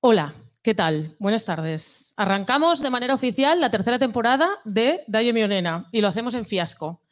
Hola, ¿qué tal? Buenas tardes. Arrancamos de manera oficial la tercera temporada de Dalle Mionena y lo hacemos en Fiasco.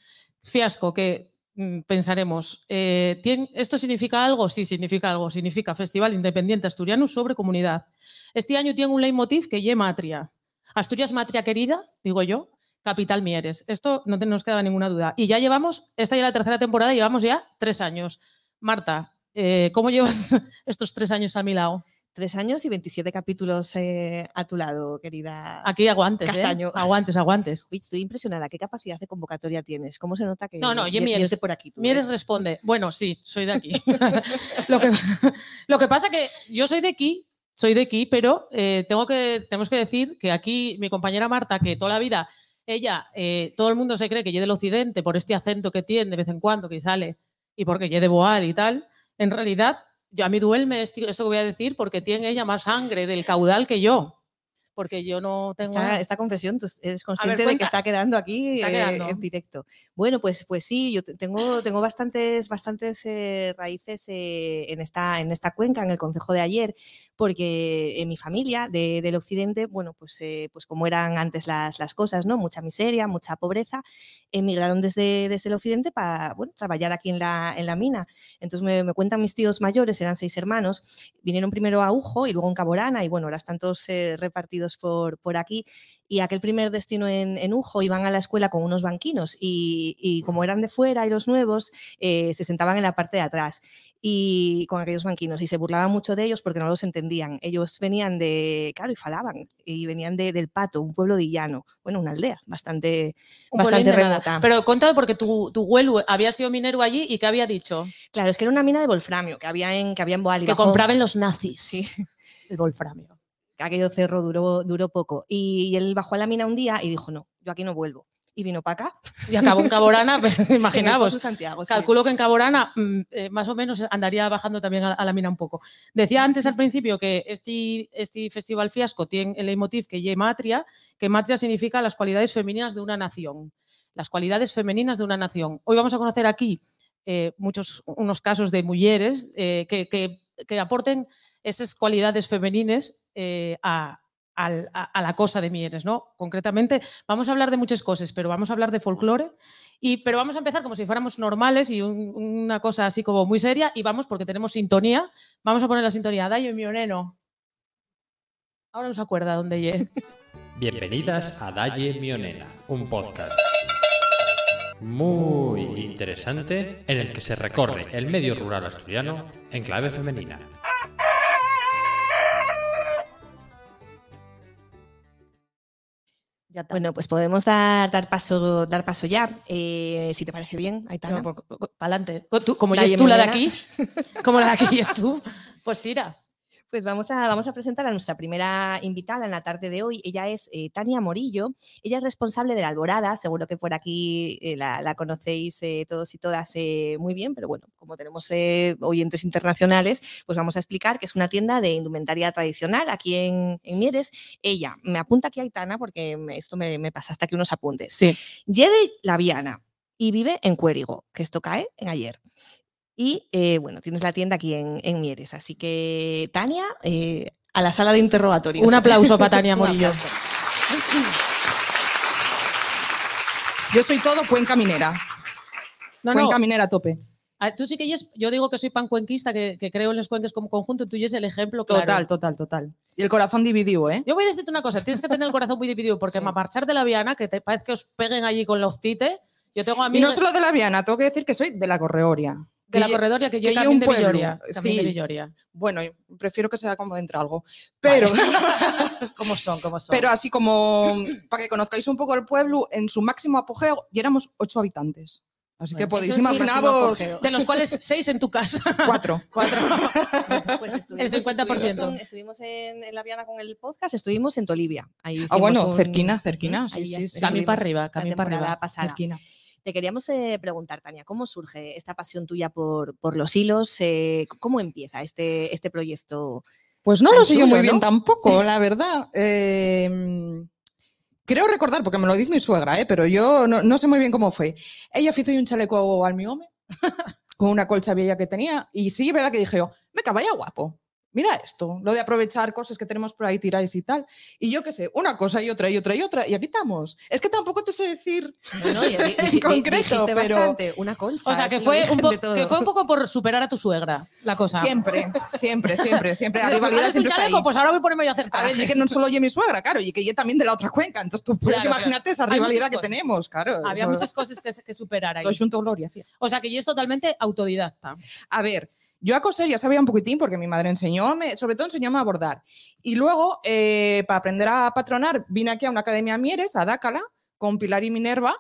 Fiasco, que mm, pensaremos, eh, ¿tien- ¿esto significa algo? Sí, significa algo. Significa Festival Independiente Asturiano sobre Comunidad. Este año tiene un leitmotiv que llama Matria. Asturias Matria querida, digo yo, capital Mieres. Esto no nos queda ninguna duda. Y ya llevamos, esta ya la tercera temporada, llevamos ya tres años. Marta, eh, ¿cómo llevas estos tres años a mi lado? Tres años y 27 capítulos eh, a tu lado, querida. Aquí aguantes, ¿eh? Castaño. Aguantes, aguantes. Uy, estoy impresionada. ¿Qué capacidad de convocatoria tienes? ¿Cómo se nota que No, no, yo Mieres- por aquí? tú, Mieres eh? responde, bueno, sí, soy de aquí. lo, que, lo que pasa que yo soy de aquí, soy de aquí, pero tengo que, tenemos que decir que aquí mi compañera Marta, que toda la vida, ella, todo el mundo se cree que yo del occidente por este acento que tiene de vez en cuando que sale y porque yo de Boal y tal, en realidad, yo, a mí duelme esto, esto que voy a decir porque tiene ella más sangre del caudal que yo. Porque yo no tengo. Esta, esta confesión, tú eres consciente de que está quedando aquí Está eh, en directo. Bueno, pues, pues sí, yo te- tengo, tengo bastantes, bastantes eh, raíces eh, en, esta, en esta cuenca, en el concejo de ayer, porque en mi familia de- del occidente, bueno, pues, pues como eran antes las, las cosas, ¿no? Mucha miseria, mucha pobreza, emigraron desde, desde el occidente para bueno, trabajar aquí en la, en la mina. Entonces me, me cuentan mis tíos mayores, eran seis hermanos, vinieron primero a Ujo y luego en Caborana y bueno, ahora están todos eh, por, por aquí. Y aquel primer destino en, en Ujo iban a la escuela con unos banquinos y, y como eran de fuera y los nuevos, eh, se sentaban en la parte de atrás y con aquellos banquinos y se burlaban mucho de ellos porque no los entendían. Ellos venían de, claro, y falaban, y venían de, del Pato, un pueblo de llano, bueno, una aldea bastante, un bastante remota. Pero cuéntame porque tu, tu abuelo había sido minero allí y ¿qué había dicho? Claro, es que era una mina de wolframio que había en, que había en Boal y que compraban los nazis. Sí. El wolframio. Aquello cerro duró, duró poco. Y él bajó a la mina un día y dijo, no, yo aquí no vuelvo. Y vino para acá. Y acabó en Caborana, pues. Foso Santiago, sí. Calculo que en Caborana mm, eh, más o menos andaría bajando también a, a la mina un poco. Decía antes al principio que este, este festival fiasco tiene el leitmotiv que lle matria, que matria significa las cualidades femeninas de una nación. Las cualidades femeninas de una nación. Hoy vamos a conocer aquí eh, muchos, unos casos de mujeres eh, que, que- que aporten esas cualidades femenines eh, a, la cosa de Mieres, ¿no? Concretamente, vamos a hablar de muchas cosas, pero vamos a hablar de folclore, y, pero vamos a empezar como si fuéramos normales y un- una cosa así como muy seria, y vamos porque tenemos sintonía, vamos a poner la sintonía, Dayo y Mioneno. Ahora no se acuerda dónde llegué. Bienvenidas a Dalle Mionena, un podcast muy interesante en el que se recorre el medio rural asturiano en clave femenina. Ya está. Bueno, pues podemos dar, dar, paso, dar paso ya. Eh, si te parece bien, Aitana. para adelante. Como ya Dalle es tú la de aquí, como la de aquí es tú, pues tira. Pues vamos a, vamos a presentar a nuestra primera invitada en la tarde de hoy. Ella es eh, Tania Morillo. Ella es responsable de la Alborada. Seguro que por aquí eh, la, la conocéis eh, todos y todas muy bien, pero bueno, como tenemos oyentes internacionales, pues vamos a explicar que es una tienda de indumentaria tradicional aquí en, en Mieres. Ella, me apunta aquí Aitana porque me- esto me, me pasa hasta aquí unos apuntes. Sí. Yede Laviana y vive en Cuérigo, que esto cae en ayer. Y eh, bueno, tienes la tienda aquí en, en Mieres. Así que, Tania, eh, a la sala de interrogatorios. Un aplauso para Tania Morillo. Yo soy todo cuenca minera. No, no, Cuenca minera a tope. a- tú sí que yes- yo digo que soy pancuenquista, que, que creo en los cuenques como conjunto, tú y es el ejemplo claro. Total, total, total. Y el corazón dividido, ¿eh? Yo voy a decirte una cosa, tienes que tener el corazón muy dividido, porque Sí. para marchar de la Viana, que te parece que os peguen allí con los tites, yo tengo a Y mí no solo de la Viana, tengo que decir que soy de la Correoria. De Que la corredoria que yo que también un de Villoria. También de. Villoria. Bueno, prefiero que sea como de algo. Pero, ¿Cómo son? ¿Cómo son? pero así como para que conozcáis un poco el pueblo, en su máximo apogeo, y éramos ocho habitantes. Así que podéis imaginaros de los cuales seis en tu casa. cuatro. Cuatro. Pues El estuvimos, 50%. Estuvimos, con- estuvimos en, en La Viana con el podcast, estuvimos en Tolivia. Ahí Ah, bueno, un- cerquina, cerquina, sí, sí, sí. Camín para arriba, camín para arriba. pasada. Cerquina. Te queríamos eh, preguntar, Tania, ¿cómo surge esta pasión tuya por, por los hilos? Eh, ¿Cómo empieza este, este proyecto? Pues no lo sé yo muy bien tampoco, la verdad. Eh, creo recordar, porque me lo dice mi suegra, ¿eh? pero yo no, no sé muy bien cómo fue. Ella hizo un chaleco al mi home con una colcha vieja que tenía y sí, verdad que dije yo, me vaya guapo. Mira esto, lo de aprovechar cosas que tenemos por ahí tiráis y tal. Y yo qué sé, una cosa y otra y otra y otra, y aquí estamos. Es que tampoco te sé decir No, no, y- y- en concreto, pero bastante, una concha. O sea, que fue, un que fue un poco por superar a tu suegra la cosa. siempre, siempre, siempre, siempre. La ¿Haces rivalidad está ahí. Pues ahora voy a ponerme yo a hacer A ver, y que no solo oye mi suegra, claro, y que yo también de la otra cuenca. Entonces tú puedes Claro, imagínate esa rivalidad que cosas. tenemos, claro. Había eso- muchas cosas que, que superar ahí. Todo junto gloria. O sea, que ya es totalmente autodidacta. A ver, yo a coser ya sabía un poquitín porque mi madre enseñóme, sobre todo enseñóme a bordar. Y luego, eh, para aprender a patronar, vine aquí a una academia Mieres, a Dácala, con Pilar y Minerva,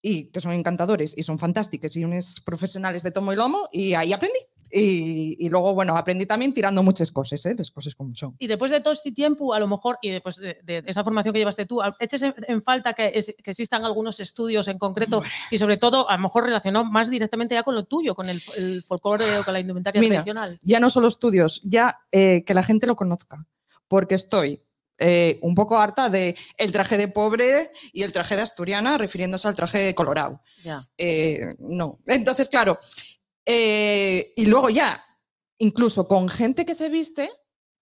y que son encantadores y son fantásticos y unos profesionales de tomo y lomo, y ahí aprendí. Y, y luego, bueno, aprendí también tirando muchas cosas, ¿eh? las cosas como son. Y después de todo este tiempo, a lo mejor, y después de, de esa formación que llevaste tú, ¿eches en, en falta que, es- que existan algunos estudios en concreto y sobre todo, a lo mejor relacionado más directamente ya con lo tuyo, con el, el folclore o con la indumentaria Mira, tradicional? ya no solo estudios, ya eh, que la gente lo conozca, porque estoy eh, un poco harta de el traje de pobre y el traje de asturiana refiriéndose al traje de colorado. Ya. Eh, no. Entonces, claro, eh, y luego ya, incluso con gente que se viste,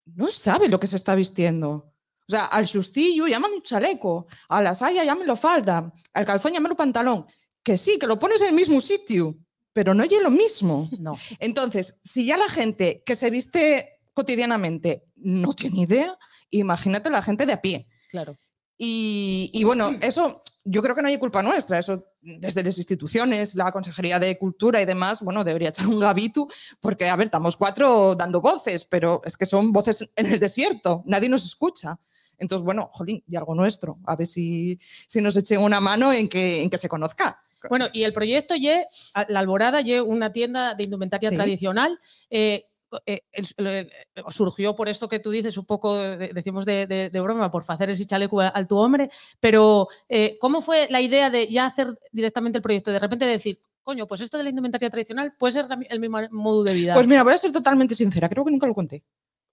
no sabe lo que se está vistiendo. O sea, al sustillo llámame un chaleco, a la saya llámelo falda, al calzón llámelo pantalón. Que sí, que lo pones en el mismo sitio, pero no oye lo mismo. No. Entonces, si ya la gente que se viste cotidianamente no tiene idea, imagínate la gente de a pie. Claro. Y, y bueno, eso yo creo que no hay culpa nuestra, eso desde las instituciones, la Consejería de Cultura y demás, bueno, debería echar un gabito, porque, a ver, estamos cuatro dando voces, pero es que son voces en el desierto, nadie nos escucha. Entonces, bueno, jolín, y algo nuestro, a ver si, si nos echen una mano en que, en que se conozca. Bueno, y el proyecto Ye, La Alborada, Ye, una tienda de indumentaria Sí. tradicional. eh, eh, el- eh, surgió por esto que tú dices, un poco, de- decimos de, de- de broma, por hacer ese chaleco al tu hombre, pero eh, ¿cómo fue la idea de ya hacer directamente el proyecto? De repente decir, coño, pues esto de la indumentaria tradicional puede ser el mismo modo de vida. Pues mira, voy a ser totalmente sincera, creo que nunca lo conté.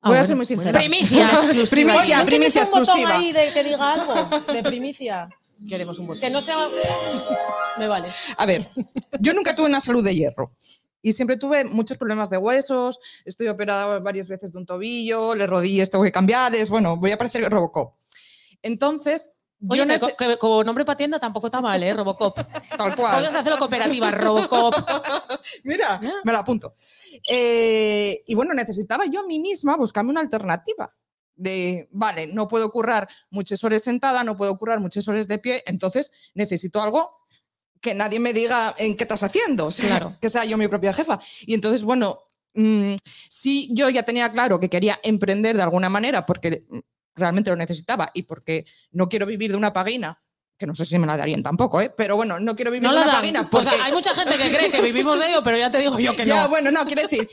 Ah, voy a bueno, ser muy bueno. sincera. Primicia. Primicia, Oye, ¿no tienes primicia un botón exclusiva. ahí de que diga algo de primicia? Queremos un botón. Que no sea... Me vale. A ver, yo nunca tuve una salud de hierro y siempre tuve muchos problemas de huesos, estoy operada varias veces de un tobillo, le rodillas tengo que cambiarles, bueno, voy a parecer Robocop. Entonces, Oye, yo que, como nombre para tienda tampoco está mal, ¿eh? Robocop. tal cual. Puedes hacerlo cooperativa, Robocop. Mira, Ya. me la apunto. Eh, y bueno, necesitaba yo a mí misma buscarme una alternativa. De, vale, no puedo currar muchas horas sentada, no puedo currar muchas horas de pie, entonces necesito algo que nadie me diga en qué estás haciendo, o sea, Claro. que sea yo mi propia jefa. Y entonces, bueno, mm, sí, yo ya tenía claro que quería emprender de alguna manera porque realmente lo necesitaba y porque no quiero vivir de una pagina, que no sé si me la darían tampoco, ¿eh? pero bueno, no quiero vivir No de una pagina O porque sea, hay mucha gente que cree que vivimos de ello, pero ya te digo yo que ya, no. bueno, no, quiero decir.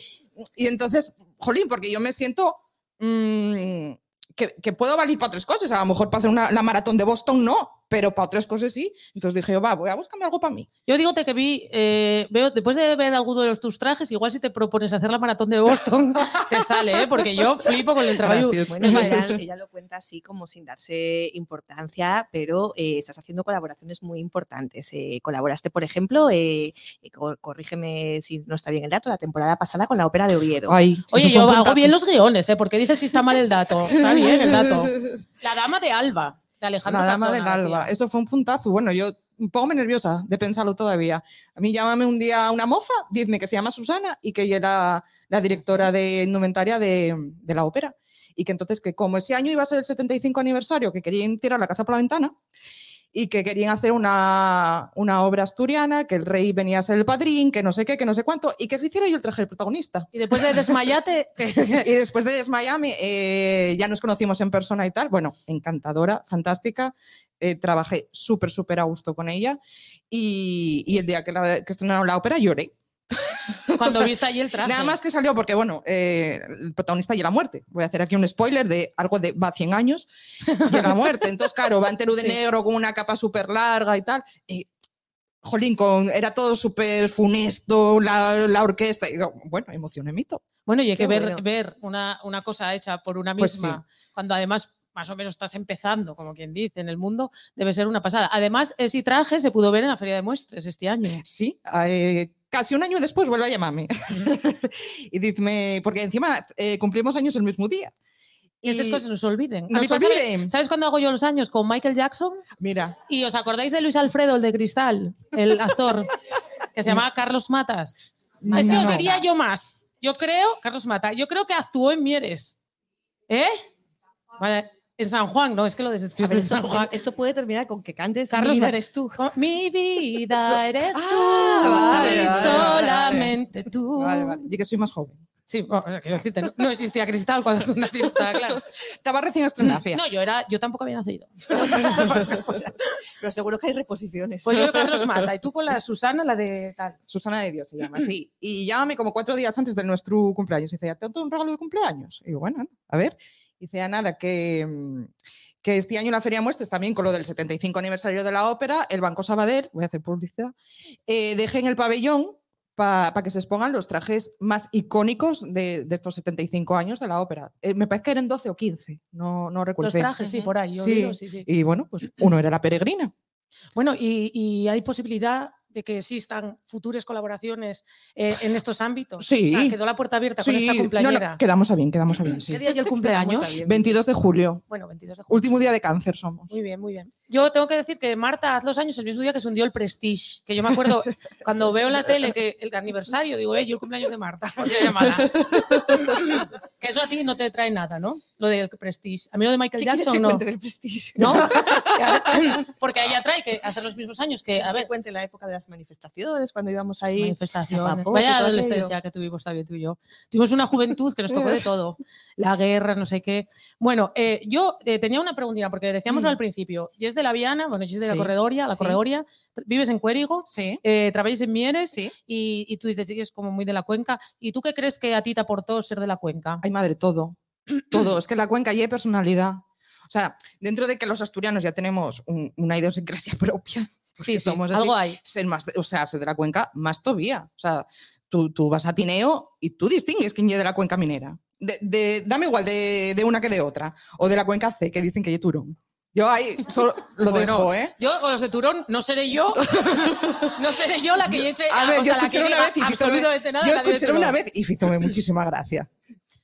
Y entonces, jolín, porque yo me siento mm, que, que puedo valer para otras cosas. A lo mejor para hacer una, la maratón de Boston no, pero para otras cosas sí. Entonces dije yo, va, voy a buscarme algo para mí. Yo digo que vi, eh, veo, después de ver alguno de los, tus trajes, igual si te propones hacer la maratón de Boston, te sale, ¿eh? porque yo flipo con el trabajo. Gracias. Bueno, ella, ella lo cuenta así como sin darse importancia, pero eh, estás haciendo colaboraciones muy importantes. Eh, colaboraste, por ejemplo, eh, eh, co- corrígeme si no está bien el dato, la temporada pasada con la ópera de Oviedo. Ay, Oye, yo hago bien los guiones, ¿eh? porque dices si está mal el dato. Está bien el dato. La dama de Alba, de Alejandro La dama del Casona, alba. tía. Eso fue un puntazo. Bueno, yo un poco me nerviosa de pensarlo todavía. A mí llámame un día una moza, dime que se llama Susana y que ella era la directora de indumentaria de, de la ópera. Y que entonces, que como ese año iba a ser el 75 aniversario, que querían tirar la casa por la ventana y que querían hacer una, una obra asturiana, que el rey venía a ser el padrín, que no sé qué, que no sé cuánto, y que hiciera yo el traje del protagonista. Y después de desmayate, Y después de Desmayame, eh, ya nos conocimos en persona y tal. Bueno, encantadora, fantástica. Eh, trabajé súper, súper a gusto con ella. Y, y el día que, la, que estrenaron la ópera lloré. cuando viste allí el traje. Nada más que salió porque, bueno, eh, el protagonista y la muerte. Voy a hacer aquí un spoiler de algo de va 100 años la muerte. Entonces, claro, va entero de Sí. negro con una capa súper larga y tal. Y, jolín, con, era todo súper funesto, la, la orquesta. Y digo, bueno, emocioné mito. Bueno, y hay Qué que ver, bueno. ver una, una cosa hecha por una Pues misma, cuando además más o menos estás empezando, como quien dice, en el mundo, debe ser una pasada. Además, ese traje se pudo ver en la Feria de Muestres este año. Sí, eh, casi un año después vuelve a llamarme. y dice, porque encima eh, cumplimos años el mismo día. Y esas cosas nos olviden. A Nos mí, pasa- olviden. ¿Sabes cuándo hago yo los años? Con Michael Jackson. Mira, ¿Y os acordáis de Luis Alfredo, el de Cristal? El actor que se llamaba Carlos Matas. Ah, es que os no. diría yo más. Yo creo, Carlos Mata, yo creo que actuó en Mieres. ¿Eh? Vale, en San Juan, no, es que lo de A ver, de esto, San Juan. esto puede terminar con que cantes Carlos Mi vida eres tú. Oh, Mi vida eres tú Ah, vale, vale, vale, vale. solamente tú. vale, vale. Y que soy más joven. Sí, bueno, quiero decirte, no, no existía Cristal cuando tú naciste, claro. Estaba recién estrenada, fía. No, yo era, yo tampoco había nacido. Pero seguro que hay reposiciones. Pues yo Carlos Mata y tú con la Susana, la de tal. Susana de Dios se llama, sí. Y llámame como cuatro días antes de nuestro cumpleaños. Y dice, ¿te un regalo de cumpleaños? Y digo, bueno, a ver. Y dice, "Ah, nada, que, mm, que este año la Feria Muestres, también con lo del 75 aniversario de la ópera, el Banco Sabadell, voy a hacer publicidad, eh, deje en el pabellón para que se expongan los trajes más icónicos de, de estos 75 años de la ópera. Eh, me parece que eran 12 o 15, no, no recuerdo. Los trajes, sí, por ahí. yo Sí. digo, sí, sí. Y bueno, pues uno era la peregrina. Bueno, y, y hay posibilidad de que existan futuras colaboraciones eh, en estos ámbitos. Sí. O sea, quedó la puerta abierta con Sí, esta no, no, cumpleañera. quedamos a bien, quedamos a bien, sí. ¿Qué día hay el cumpleaños? 22 de julio, Bueno, 22 de julio. último día de cáncer somos. Muy bien, muy bien. Yo tengo que decir que Marta hace dos años, el mismo día que se hundió el Prestige, que yo me acuerdo cuando veo en la tele que el aniversario, digo, eh, yo el cumpleaños de Marta, que eso a ti no te trae nada, ¿no? Lo del Prestige. A mí lo de Michael ¿Qué quieres Jackson que no. del prestigio? ¿No? porque ella trae que hace los mismos años que, a ¿Quieres que ver, cuente la época de las manifestaciones, cuando íbamos ahí. manifestaciones. zapapote, Vaya adolescencia que tuvimos también tú y yo. Tuvimos una juventud que nos tocó de todo. La guerra, no sé qué. Bueno, eh, yo eh, tenía una preguntita, porque decíamos Mm. al principio, y es de la Viana, bueno, y es de la. Corredoria, la Sí. Corredoria, vives en Cuérigo, Sí, eh, trabajas en Mieres, sí. y, y tú dices, sí, es como muy de la cuenca. ¿Y tú qué crees que a ti te aportó ser de la cuenca? Ay, madre, todo. Todo. Es que la cuenca ya hay personalidad. O sea, dentro de que los asturianos ya tenemos un- una idiosincrasia propia, sí, sí, somos así, algo hay. ser más, o sea, ser de la cuenca más todavía. O sea, tú, tú vas a Tineo y tú distingues quién es de la cuenca minera. De, de- dame igual de, de una que de otra. O de la cuenca C, que dicen que es turón. Yo ahí solo lo Bueno, dejo, ¿eh? Yo con los de Turón no seré yo, no seré yo la que eche A ver, yo escuché una vez y nada. Yo escuché una vez y muchísima gracia.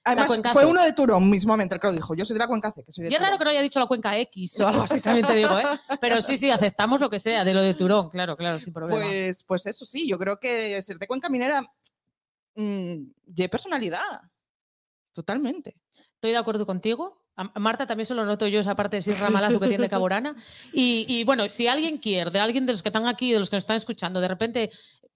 Además, fue uno de Turón mismamente el que lo dijo. Yo soy de la cuenca C, que soy de raro Turón. que no haya dicho la cuenca X o algo así, también te digo, ¿eh? Pero sí, sí, aceptamos lo que sea de lo de Turón, claro, claro, sin problema. Pues, pues eso sí, yo creo que ser de cuenca minera mm, de personalidad. Totalmente. Estoy de acuerdo contigo. A Marta también se lo noto yo esa parte de Sirra Malazo que tiene Caborana. Y, y, bueno, si alguien quiere, de alguien de los que están aquí, de los que nos están escuchando, de repente,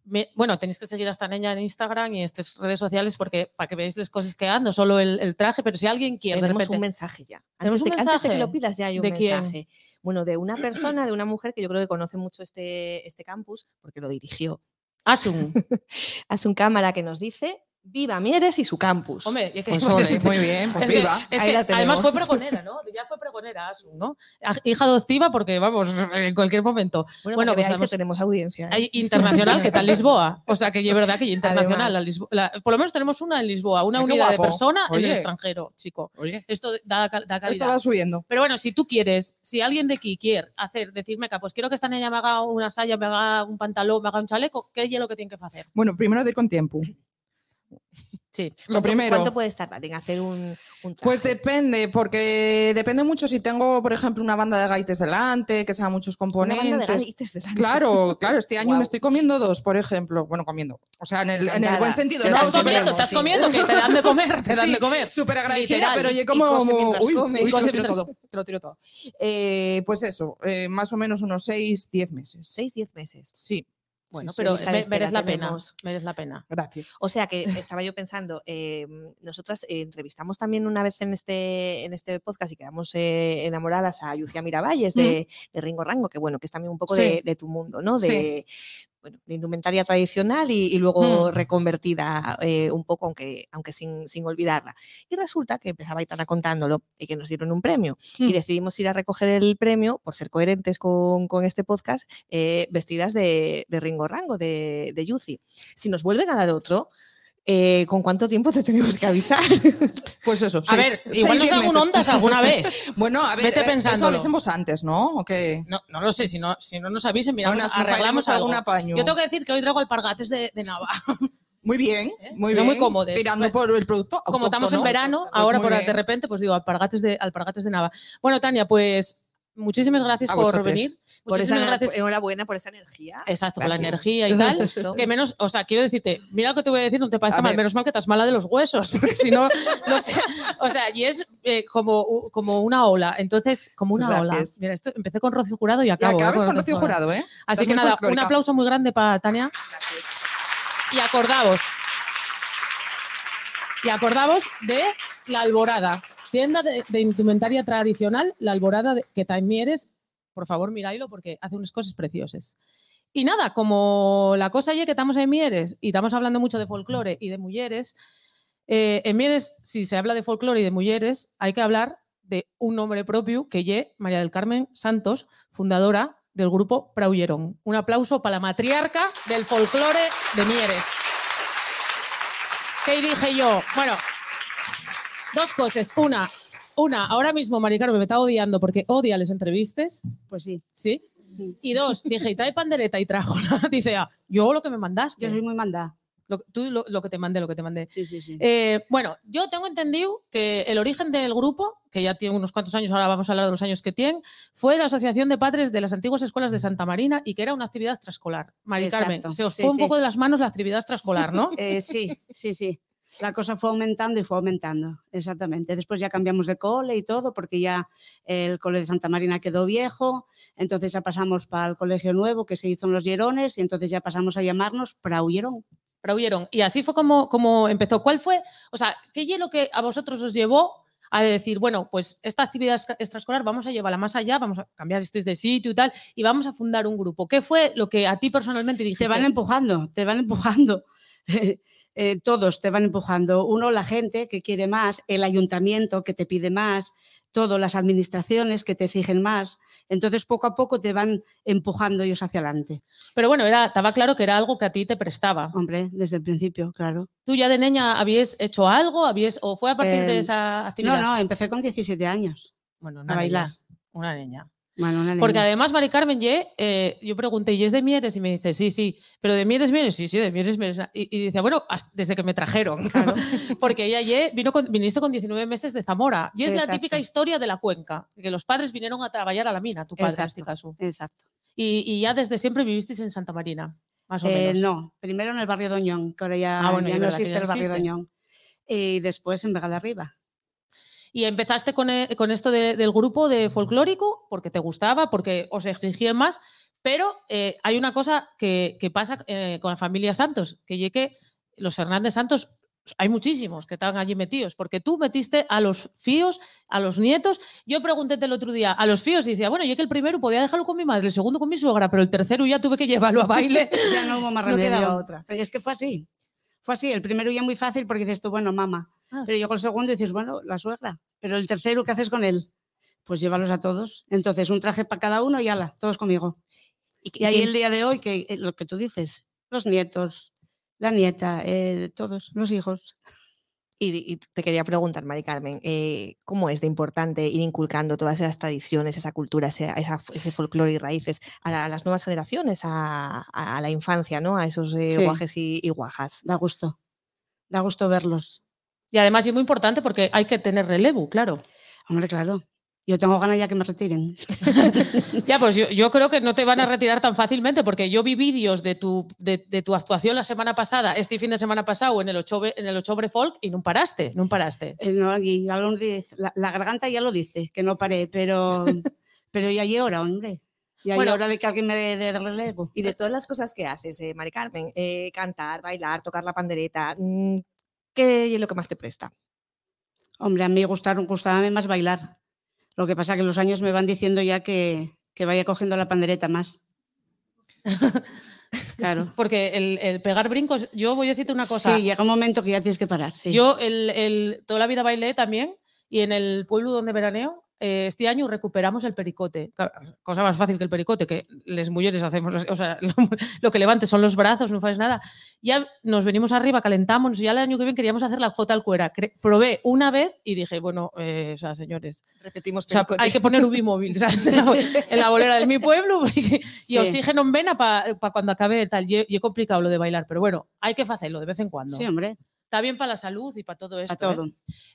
me- bueno, tenéis que seguir a esta niña en Instagram y en estas redes sociales porque para que veáis las cosas que hagan, no solo el, el traje, pero si alguien quiere, de Tenemos repente. un mensaje ya. ¿Tenemos Antes un de, antes de que mensaje? lo pidas ya hay un ¿De quién? mensaje. Bueno, de una persona, de una mujer que yo creo que conoce mucho este, este campus, porque lo dirigió. Asun. Hace un cámara que nos dice, viva Mieres y su campus. Hombre, es que- Pues ole, muy bien, pues Es que- viva. es Ahí que la además fue pregonera, ¿no? Ya fue pregonera Asun, ¿no? A- Hija adoptiva porque, vamos, en cualquier momento. bueno, bueno, que pues además- que tenemos audiencia. ¿eh? Hay internacional, ¿qué tal Lisboa? O sea, que es verdad que internacional. La Lisbo- la- por lo menos tenemos una en Lisboa, una Ay, unidad de persona en el Oye. extranjero, chico. Oye, Esto da, da esto calidad. va subiendo. Pero bueno, si tú quieres, si alguien de aquí quiere hacer, decirme que pues quiero que esta niña me haga una saya, me haga un pantalón, me haga un chaleco, ¿qué es lo que tiene que hacer? Bueno, primero de ir con tiempo. Sí. Lo ¿Cuánto- primero. ¿Cuánto puedes tardar en hacer un, un Pues depende, porque depende mucho si tengo, por ejemplo, una banda de gaites delante, que sean muchos Una banda de componentes. gaites delante. Claro, claro, este año me estoy comiendo dos, por ejemplo. Bueno, comiendo. O sea, en el, en el buen sentido. Se ¿no? Estás comiendo, estás sí. comiendo, que te dan de comer, te dan Sí, de comer. Súper agradecida, Literal. pero yo como. uy, come. uy, te lo tiro todo. Te lo tiro todo. Eh, pues eso, eh, más o menos unos 6, 10 meses. Seis, diez meses. Sí. Bueno, pero merece la pena. Merece la pena. Gracias. O sea que estaba yo pensando, eh, nosotras entrevistamos también una vez en este, en este podcast y quedamos eh, enamoradas a Lucia Miravalles de, de Ringo Rango, que bueno, que es también un poco Sí. de, de tu mundo, ¿no? Sí. Bueno, de indumentaria tradicional y, y luego Mm. reconvertida eh, un poco, aunque, aunque sin, sin olvidarla. Y resulta que empezaba Aitana contándolo y que nos dieron un premio. Mm. Y decidimos ir a recoger el premio, por ser coherentes con, con este podcast, eh, vestidas de, de Ringo Rango, de, de Yuzi. Si nos vuelven a dar otro, Eh, ¿Con cuánto tiempo te tenemos que avisar? Pues eso. A ver, igual nos meses. ondas alguna vez. Bueno, a ver, Vete eh, eso pensándolo. avisemos antes, ¿no? ¿O qué? No, no lo sé, si no, si no nos avisen, mira, Bueno, arreglamos algún apaño. Yo tengo que decir que hoy traigo alpargates de, de Nava. Muy bien, muy Pero bien. muy cómodos. Tirando por el producto Como estamos en verano, Pues ahora muy por, de repente, pues digo, alpargates de, alpargates de Nava. Bueno, Tania, pues muchísimas gracias A por vosotros. venir. Por Muchísimas esa, gracias. enhorabuena por esa energía. Exacto, por la Gracias. energía y tal. Justo. Que menos, o sea, quiero decirte, mira lo que te voy a decir, no te parezca A mal, ver. menos mal que estás mala de los huesos, porque si no, no sé. O sea, y es eh, como, como una ola. Entonces, como una ola. gracias. Mira, esto empecé con Rocío Jurado y Y acabo. acabas eh, con Rocío Jurado, ¿eh? Así Estás que nada, un aplauso muy grande para Tania. Y acordaos. Y acordaos de La Alborada, tienda de, de indumentaria tradicional, La Alborada de, que también eres. Por favor, miradlo porque hace unas cosas preciosas. Y nada, como la cosa ya que estamos en Mieres y estamos hablando mucho de folclore y de mujeres, eh, en Mieres, si se habla de folclore y de mujeres, hay que hablar de un nombre propio que ye María del Carmen Santos, fundadora del grupo Praullerón. Un aplauso para la matriarca del folclore de Mieres. ¿Qué dije yo? Bueno, dos cosas. Una, una, ahora mismo Mari Carmen me está odiando porque odia las entrevistas, Pues sí. ¿sí? Y dos, dije, y trae pandereta y trajo. Dice, ah, yo lo que me mandaste. Yo soy muy mandada. Lo- tú lo, lo que te mandé, lo que te mandé. Sí, sí, sí. Eh, bueno, yo tengo entendido que el origen del grupo, que ya tiene unos cuantos años, ahora vamos a hablar de los años que tiene, fue la Asociación de Padres de las Antiguas Escuelas de Santa Marina y que era una actividad extraescolar. Mari Carmen, se os sí, fue un sí. poco de las manos la actividad extraescolar, ¿no? Eh, sí, sí, sí. La cosa fue aumentando y fue aumentando, exactamente. Después ya cambiamos de cole y todo, porque ya el cole de Santa Marina quedó viejo, entonces ya pasamos para el colegio nuevo que se hizo en Los Llerones y entonces ya pasamos a llamarnos Praullerón. Praullerón. Y así fue como, como empezó. ¿Cuál fue? O sea, ¿qué es lo que a vosotros os llevó a decir, bueno, pues esta actividad extra- extraescolar vamos a llevarla más allá, vamos a cambiar este de sitio y tal, y vamos a fundar un grupo? ¿Qué fue lo que a ti personalmente dijiste? Te van empujando, te van empujando. Eh, todos te van empujando. Uno, la gente que quiere más, el ayuntamiento que te pide más, todas las administraciones que te exigen más. Entonces, poco a poco te van empujando ellos hacia adelante. Pero bueno, era, estaba claro que era algo que a ti te prestaba. Hombre, desde el principio, claro. ¿Tú ya de niña habías hecho algo? ¿Habías, ¿O fue a partir de Eh, esa actividad? No, no, empecé con 17 años. Bueno, a una bailar. niña. Una niña. Porque además, Mari Carmen, ye, eh, yo pregunté, ¿y es de Mieres? Y me dice, sí, sí. ¿Pero de Mieres, Mieres? Sí, sí, de Mieres, Mieres. Y, y dice, bueno, desde que me trajeron. Claro. Porque ella ye, vino con, viniste con 19 meses de Zamora. Y es la Exacto. típica historia de la cuenca, que los padres vinieron a trabajar a la mina, tu padre en este Exacto. caso. Exacto. Y, y ya desde siempre vivisteis en Santa Marina, más o Eh, menos. no, primero en el barrio Doñón, que ahora ya, Ah, bueno, ya no existe el barrio existe. Doñón. Y después en Vega de Arriba. Y empezaste con, eh, con esto de- del grupo de folclórico porque te gustaba, porque os exigían más, pero eh, hay una cosa que, que pasa eh, con la familia Santos, que ye que los Fernández Santos hay muchísimos que están allí metidos, porque tú metiste a los fíos, a los nietos. Yo pregunté el otro día a los fíos y decía, bueno, yo que el primero podía dejarlo con mi madre, el segundo con mi suegra, pero el tercero ya tuve que llevarlo a baile. Ya no hubo más No remedio. quedaba otra. Pero es que fue así. Fue así. El primero ya muy fácil porque dices tú, bueno, mamá. Ah. Pero llegó el segundo dices, bueno, la suegra. Pero el tercero, ¿qué haces con él? Pues llévalos a todos. Entonces, un traje para cada uno y ala, todos conmigo. Y, Y ahí el día de hoy, que eh, lo que tú dices, los nietos, la nieta, eh, todos, los hijos. Y, y te quería preguntar, Mari Carmen, eh, ¿cómo es de importante ir inculcando todas esas tradiciones, esa cultura, ese, esa- ese folclore y raíces a, la- a las nuevas generaciones, a, a- a la infancia, ¿no? a esos eh, Sí. guajes y, y guajas? Da gusto. Da gusto verlos. Y además es muy importante porque hay que tener relevo, claro. Hombre, claro. Yo tengo ganas ya que me retiren. Ya, pues yo, yo creo que no te van a retirar tan fácilmente porque yo vi vídeos de tu, de, de tu actuación la semana pasada, este fin de semana pasado en el Ochobre, en el Ochobre Folk y no paraste, no paraste. Eh, no, y la, la garganta ya lo dice, que no paré, pero, pero ya hay hora, hombre. Ya Bueno. hay hora de que alguien me dé de relevo. Y de todas las cosas que haces, eh, Mari Carmen, eh, cantar, bailar, tocar la pandereta, mm, ¿qué es lo que más te presta? Hombre, a mí gustaron, gustaba más bailar. Lo que pasa que los años me van diciendo ya que, que vaya cogiendo la pandereta más. Claro. Porque el, el pegar brincos, yo voy a decirte una cosa. Sí, llega un momento que ya tienes que parar. sí. Yo el, el- toda la vida bailé también y en el pueblo donde veraneo eh, este año recuperamos el pericote. Cosa más fácil que el pericote, que les mujeres hacemos, o sea, lo, lo que levantes son los brazos, no haces nada. Ya nos venimos arriba, calentamos, y ya el año que viene queríamos hacer la J al cuera. Cre- Probé una vez y dije, bueno, eh, o sea, señores, Repetimos o sea, pericote. hay que poner UBI móvil ¿sabes? en, la, bolera de mi pueblo y, Sí. oxígeno en vena para cuando acabe tal. Y, es complicado lo de bailar, pero bueno, hay que hacerlo de vez en cuando. Sí, hombre, Está bien para la salud y para todo esto. ¿eh? todo.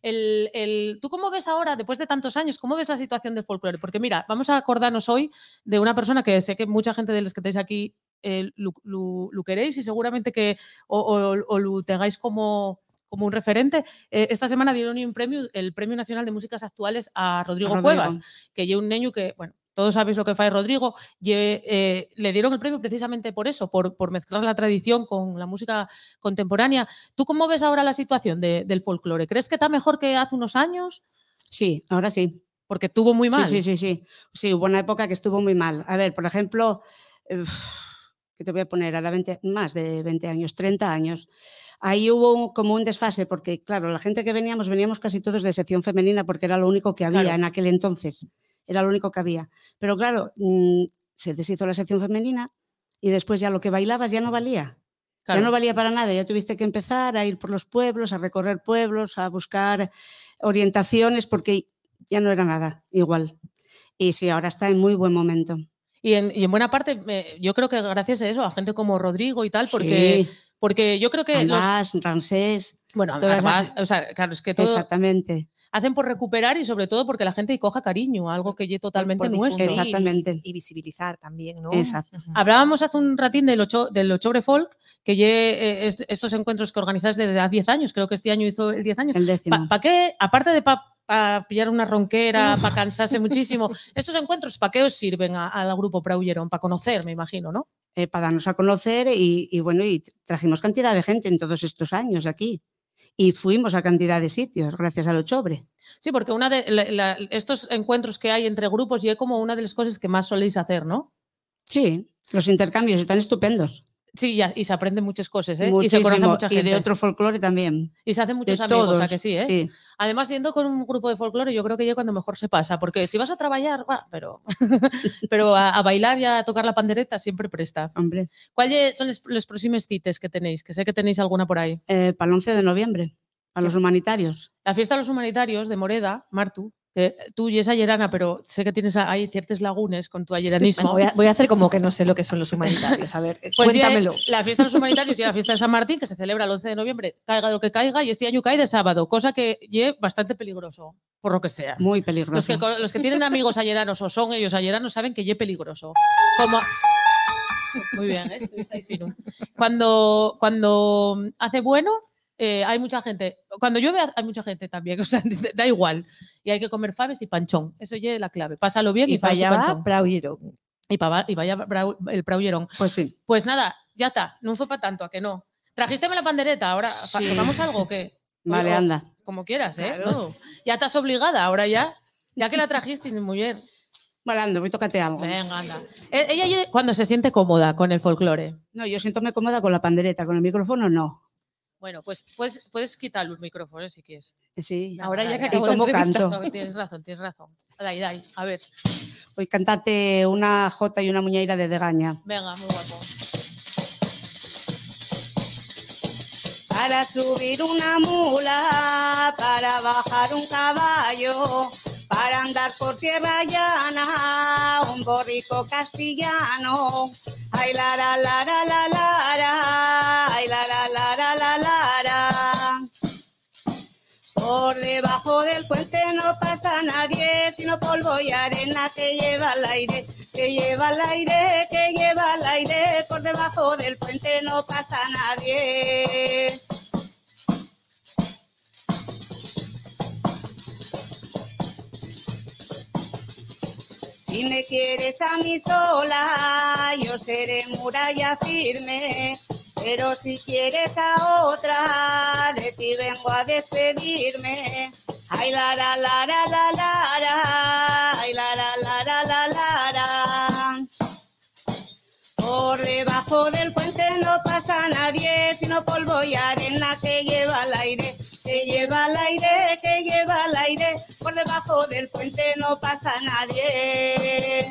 El, el- ¿Tú cómo ves ahora, después de tantos años, cómo ves la situación del folclore? Porque mira, vamos a acordarnos hoy de una persona que sé que mucha gente de los que estáis aquí eh, lo, lo- lo queréis y seguramente que o, o- o lo tengáis como, como un referente. Eh, esta semana dieron un premio, el Premio Nacional de Músicas Actuales a Rodrigo, Rodrigo. Cuevas, que lleva un niño que, bueno, todos sabéis lo que fue Rodrigo, lle- eh, le dieron el premio precisamente por eso, por, por mezclar la tradición con la música contemporánea. ¿Tú cómo ves ahora la situación de- del folclore? ¿Crees que está mejor que hace unos años? Sí, ahora sí. Porque estuvo muy mal. Sí, sí, sí, sí. Sí, hubo una época que estuvo muy mal. A ver, por ejemplo, eh, ¿qué te voy a poner? Ahora 20, más de 20 años, 30 años. Ahí hubo como un desfase, porque claro, la gente que veníamos, veníamos casi todos de sección femenina porque era lo único que había Claro. en aquel entonces. Era lo único que había. Pero claro, mm, se deshizo la sección femenina y después ya lo que bailabas ya no valía. Claro. Ya no valía para nada, ya tuviste que empezar a ir por los pueblos, a recorrer pueblos, a buscar orientaciones, porque ya no era nada igual. Y sí, ahora está en muy buen momento. Y, en, y en buena parte, yo creo que gracias a eso, a gente como Rodrigo y tal, porque, Sí, porque yo creo que los. Andás, Ramsés, Bueno, todas además, esas- o sea, claro, es que todo exactamente. Hacen por recuperar y sobre todo porque la gente coja cariño, algo que ya totalmente nuestro. Exactamente. Y, y visibilizar también, ¿no? Exacto. Hablábamos hace un ratín del, ocho, del Ochobre Folk, que lle, eh, est- estos encuentros que organizáis desde hace 10 años, creo que este año hizo el 10 años. El décimo. ¿Para qué, aparte de para pillar una ronquera, para cansarse muchísimo, estos encuentros, ¿para qué os sirven al grupo Praullerón? Para conocer, me imagino, ¿no? eh, para darnos a conocer y, y bueno, y trajimos cantidad de gente en todos estos años aquí. Y fuimos a cantidad de sitios gracias al Ochobre. Sí, porque una de la- la- estos encuentros que hay entre grupos y es como una de las cosas que más soléis hacer, ¿no? Sí, los intercambios están estupendos. Sí, y se aprenden muchas cosas, ¿eh? Y se conoce mucha Y gente. de otro folclore también. Y se hacen muchos de amigos, todos. ¿a que sí, eh? sí. Además, yendo con un grupo de folclore, yo creo que ya cuando mejor se pasa, porque si vas a trabajar, va, pero, pero a, a bailar y a tocar la pandereta siempre presta. Hombre, ¿Cuáles son los, los próximos cites que tenéis? Que sé que tenéis alguna por ahí. eh, para el 11 de noviembre, para los humanitarios. La fiesta de los humanitarios de Moreda, Martu, tú y es ayerana, pero sé que tienes ahí ciertos lagunes con tu ayeranismo. Bueno, voy, a, voy a hacer como que no sé lo que son los humanitarios. A ver, eh, Pues ya, cuéntamelo. la fiesta de los humanitarios y la fiesta de San Martín, que se celebra el 11 de noviembre, caiga lo que caiga, y este año cae de sábado, cosa que es bastante peligroso, por lo que sea. Muy Los peligroso. que, los que tienen amigos ayeranos o son ellos ayeranos saben que es peligroso. Como... Muy bien, ¿eh? Ahí fino. Cuando, cuando hace bueno, eh, hay mucha gente. Cuando llueve, hay mucha gente también. O sea, da igual. Y hay que comer faves y panchón. Eso ya es la clave. Pásalo bien y, Y para faves y panchón. Y, pa va- y vaya brau- el praullerón. Pues sí. Pues nada, ya está. No fue para tanto, ¿a que no? Trajisteme la pandereta. Ahora, Sí. ¿tocamos algo o qué? Vale, O- o anda. Como quieras, ¿eh? Claro. Ya estás obligada, ahora ya. Ya que la trajiste, mi mujer. Vale, anda, voy tócate algo. Venga, anda. E- Ella ella cuando se siente cómoda con el folclore. No, yo siéntome cómoda con la pandereta, con el micrófono no. Bueno, pues puedes, puedes quitar los micrófonos si quieres. Sí. Ahora ya que ¿Y acabó la cómo canto? No, tienes razón, tienes razón. Dai, dai. A ver. Voy a cantarte una jota y una muñeira de Degaña. Venga, muy guapo. Para subir una mula, para bajar un caballo, para andar por tierra llana, un borrico castellano. Ay, la, la, la, la, la, la, ay, la, la, la, la, la. Por debajo del puente no pasa nadie, sino polvo y arena que lleva al aire, que lleva al aire, que lleva al aire. Por debajo del puente no pasa nadie. Si me quieres a mí sola, yo seré muralla firme. Pero si quieres a otra, de ti vengo a despedirme. Ay, la, la, la, la, la, la, la, ay, la, la, la, la, la, la. Por debajo del puente no pasa nadie, sino polvo y arena debajo del puente no pasa nadie.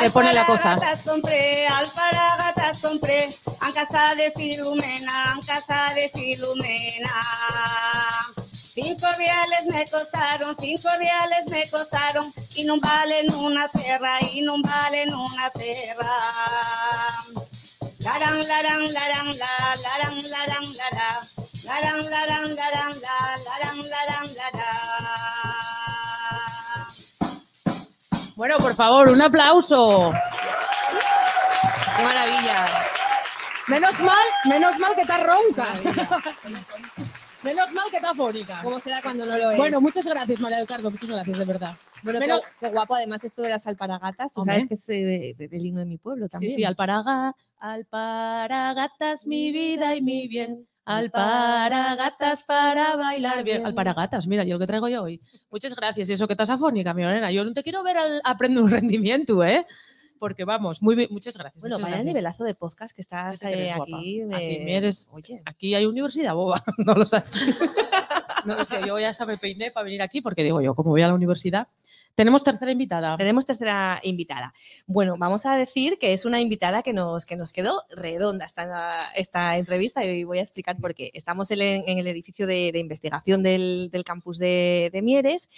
Se pone la cosa. Alparagatas compré, alparagatas compré, en casa de Filumena, en casa de Filumena. Cinco reales me costaron, cinco reales me costaron, y no valen una perra, y no valen una perra. Laran, laran, laran, la, laran, laran, la, la. Bueno, por favor, un aplauso. ¡Qué maravilla! Menos mal, menos mal que está ronca. Menos mal que está fónica. ¿Cómo será cuando no lo es? Bueno, muchas gracias, María del Cardo, muchas gracias, de verdad. Bueno, menos- qué, qué guapo además esto de las alparagatas. Tú Hombre. sabes que es eh, de- del himno de mi pueblo Sí, también. sí, alparaga, alparagatas, mi vida y mi bien. Alparagatas para bailar bien. Alparagatas, mira, yo lo que traigo yo hoy. Muchas gracias. Y eso que estás afónica, mi morena. Yo no te quiero ver al aprender un rendimiento, ¿eh? Porque vamos, muy bien. Muchas gracias. Bueno, muchas vaya gracias. nivelazo de podcast que estás ¿Qué te crees, eh, aquí. Aquí me- eres- Oye, Aquí hay universidad boba, no lo sabes. No, es que yo ya me peiné para venir aquí porque digo yo, como voy a la universidad. Tenemos tercera invitada. tenemos tercera invitada. Bueno, vamos a decir que es una invitada que nos, que nos quedó redonda esta, esta entrevista y voy a explicar por qué. Estamos en, el- en el edificio de, de investigación del, del campus de, de Mieres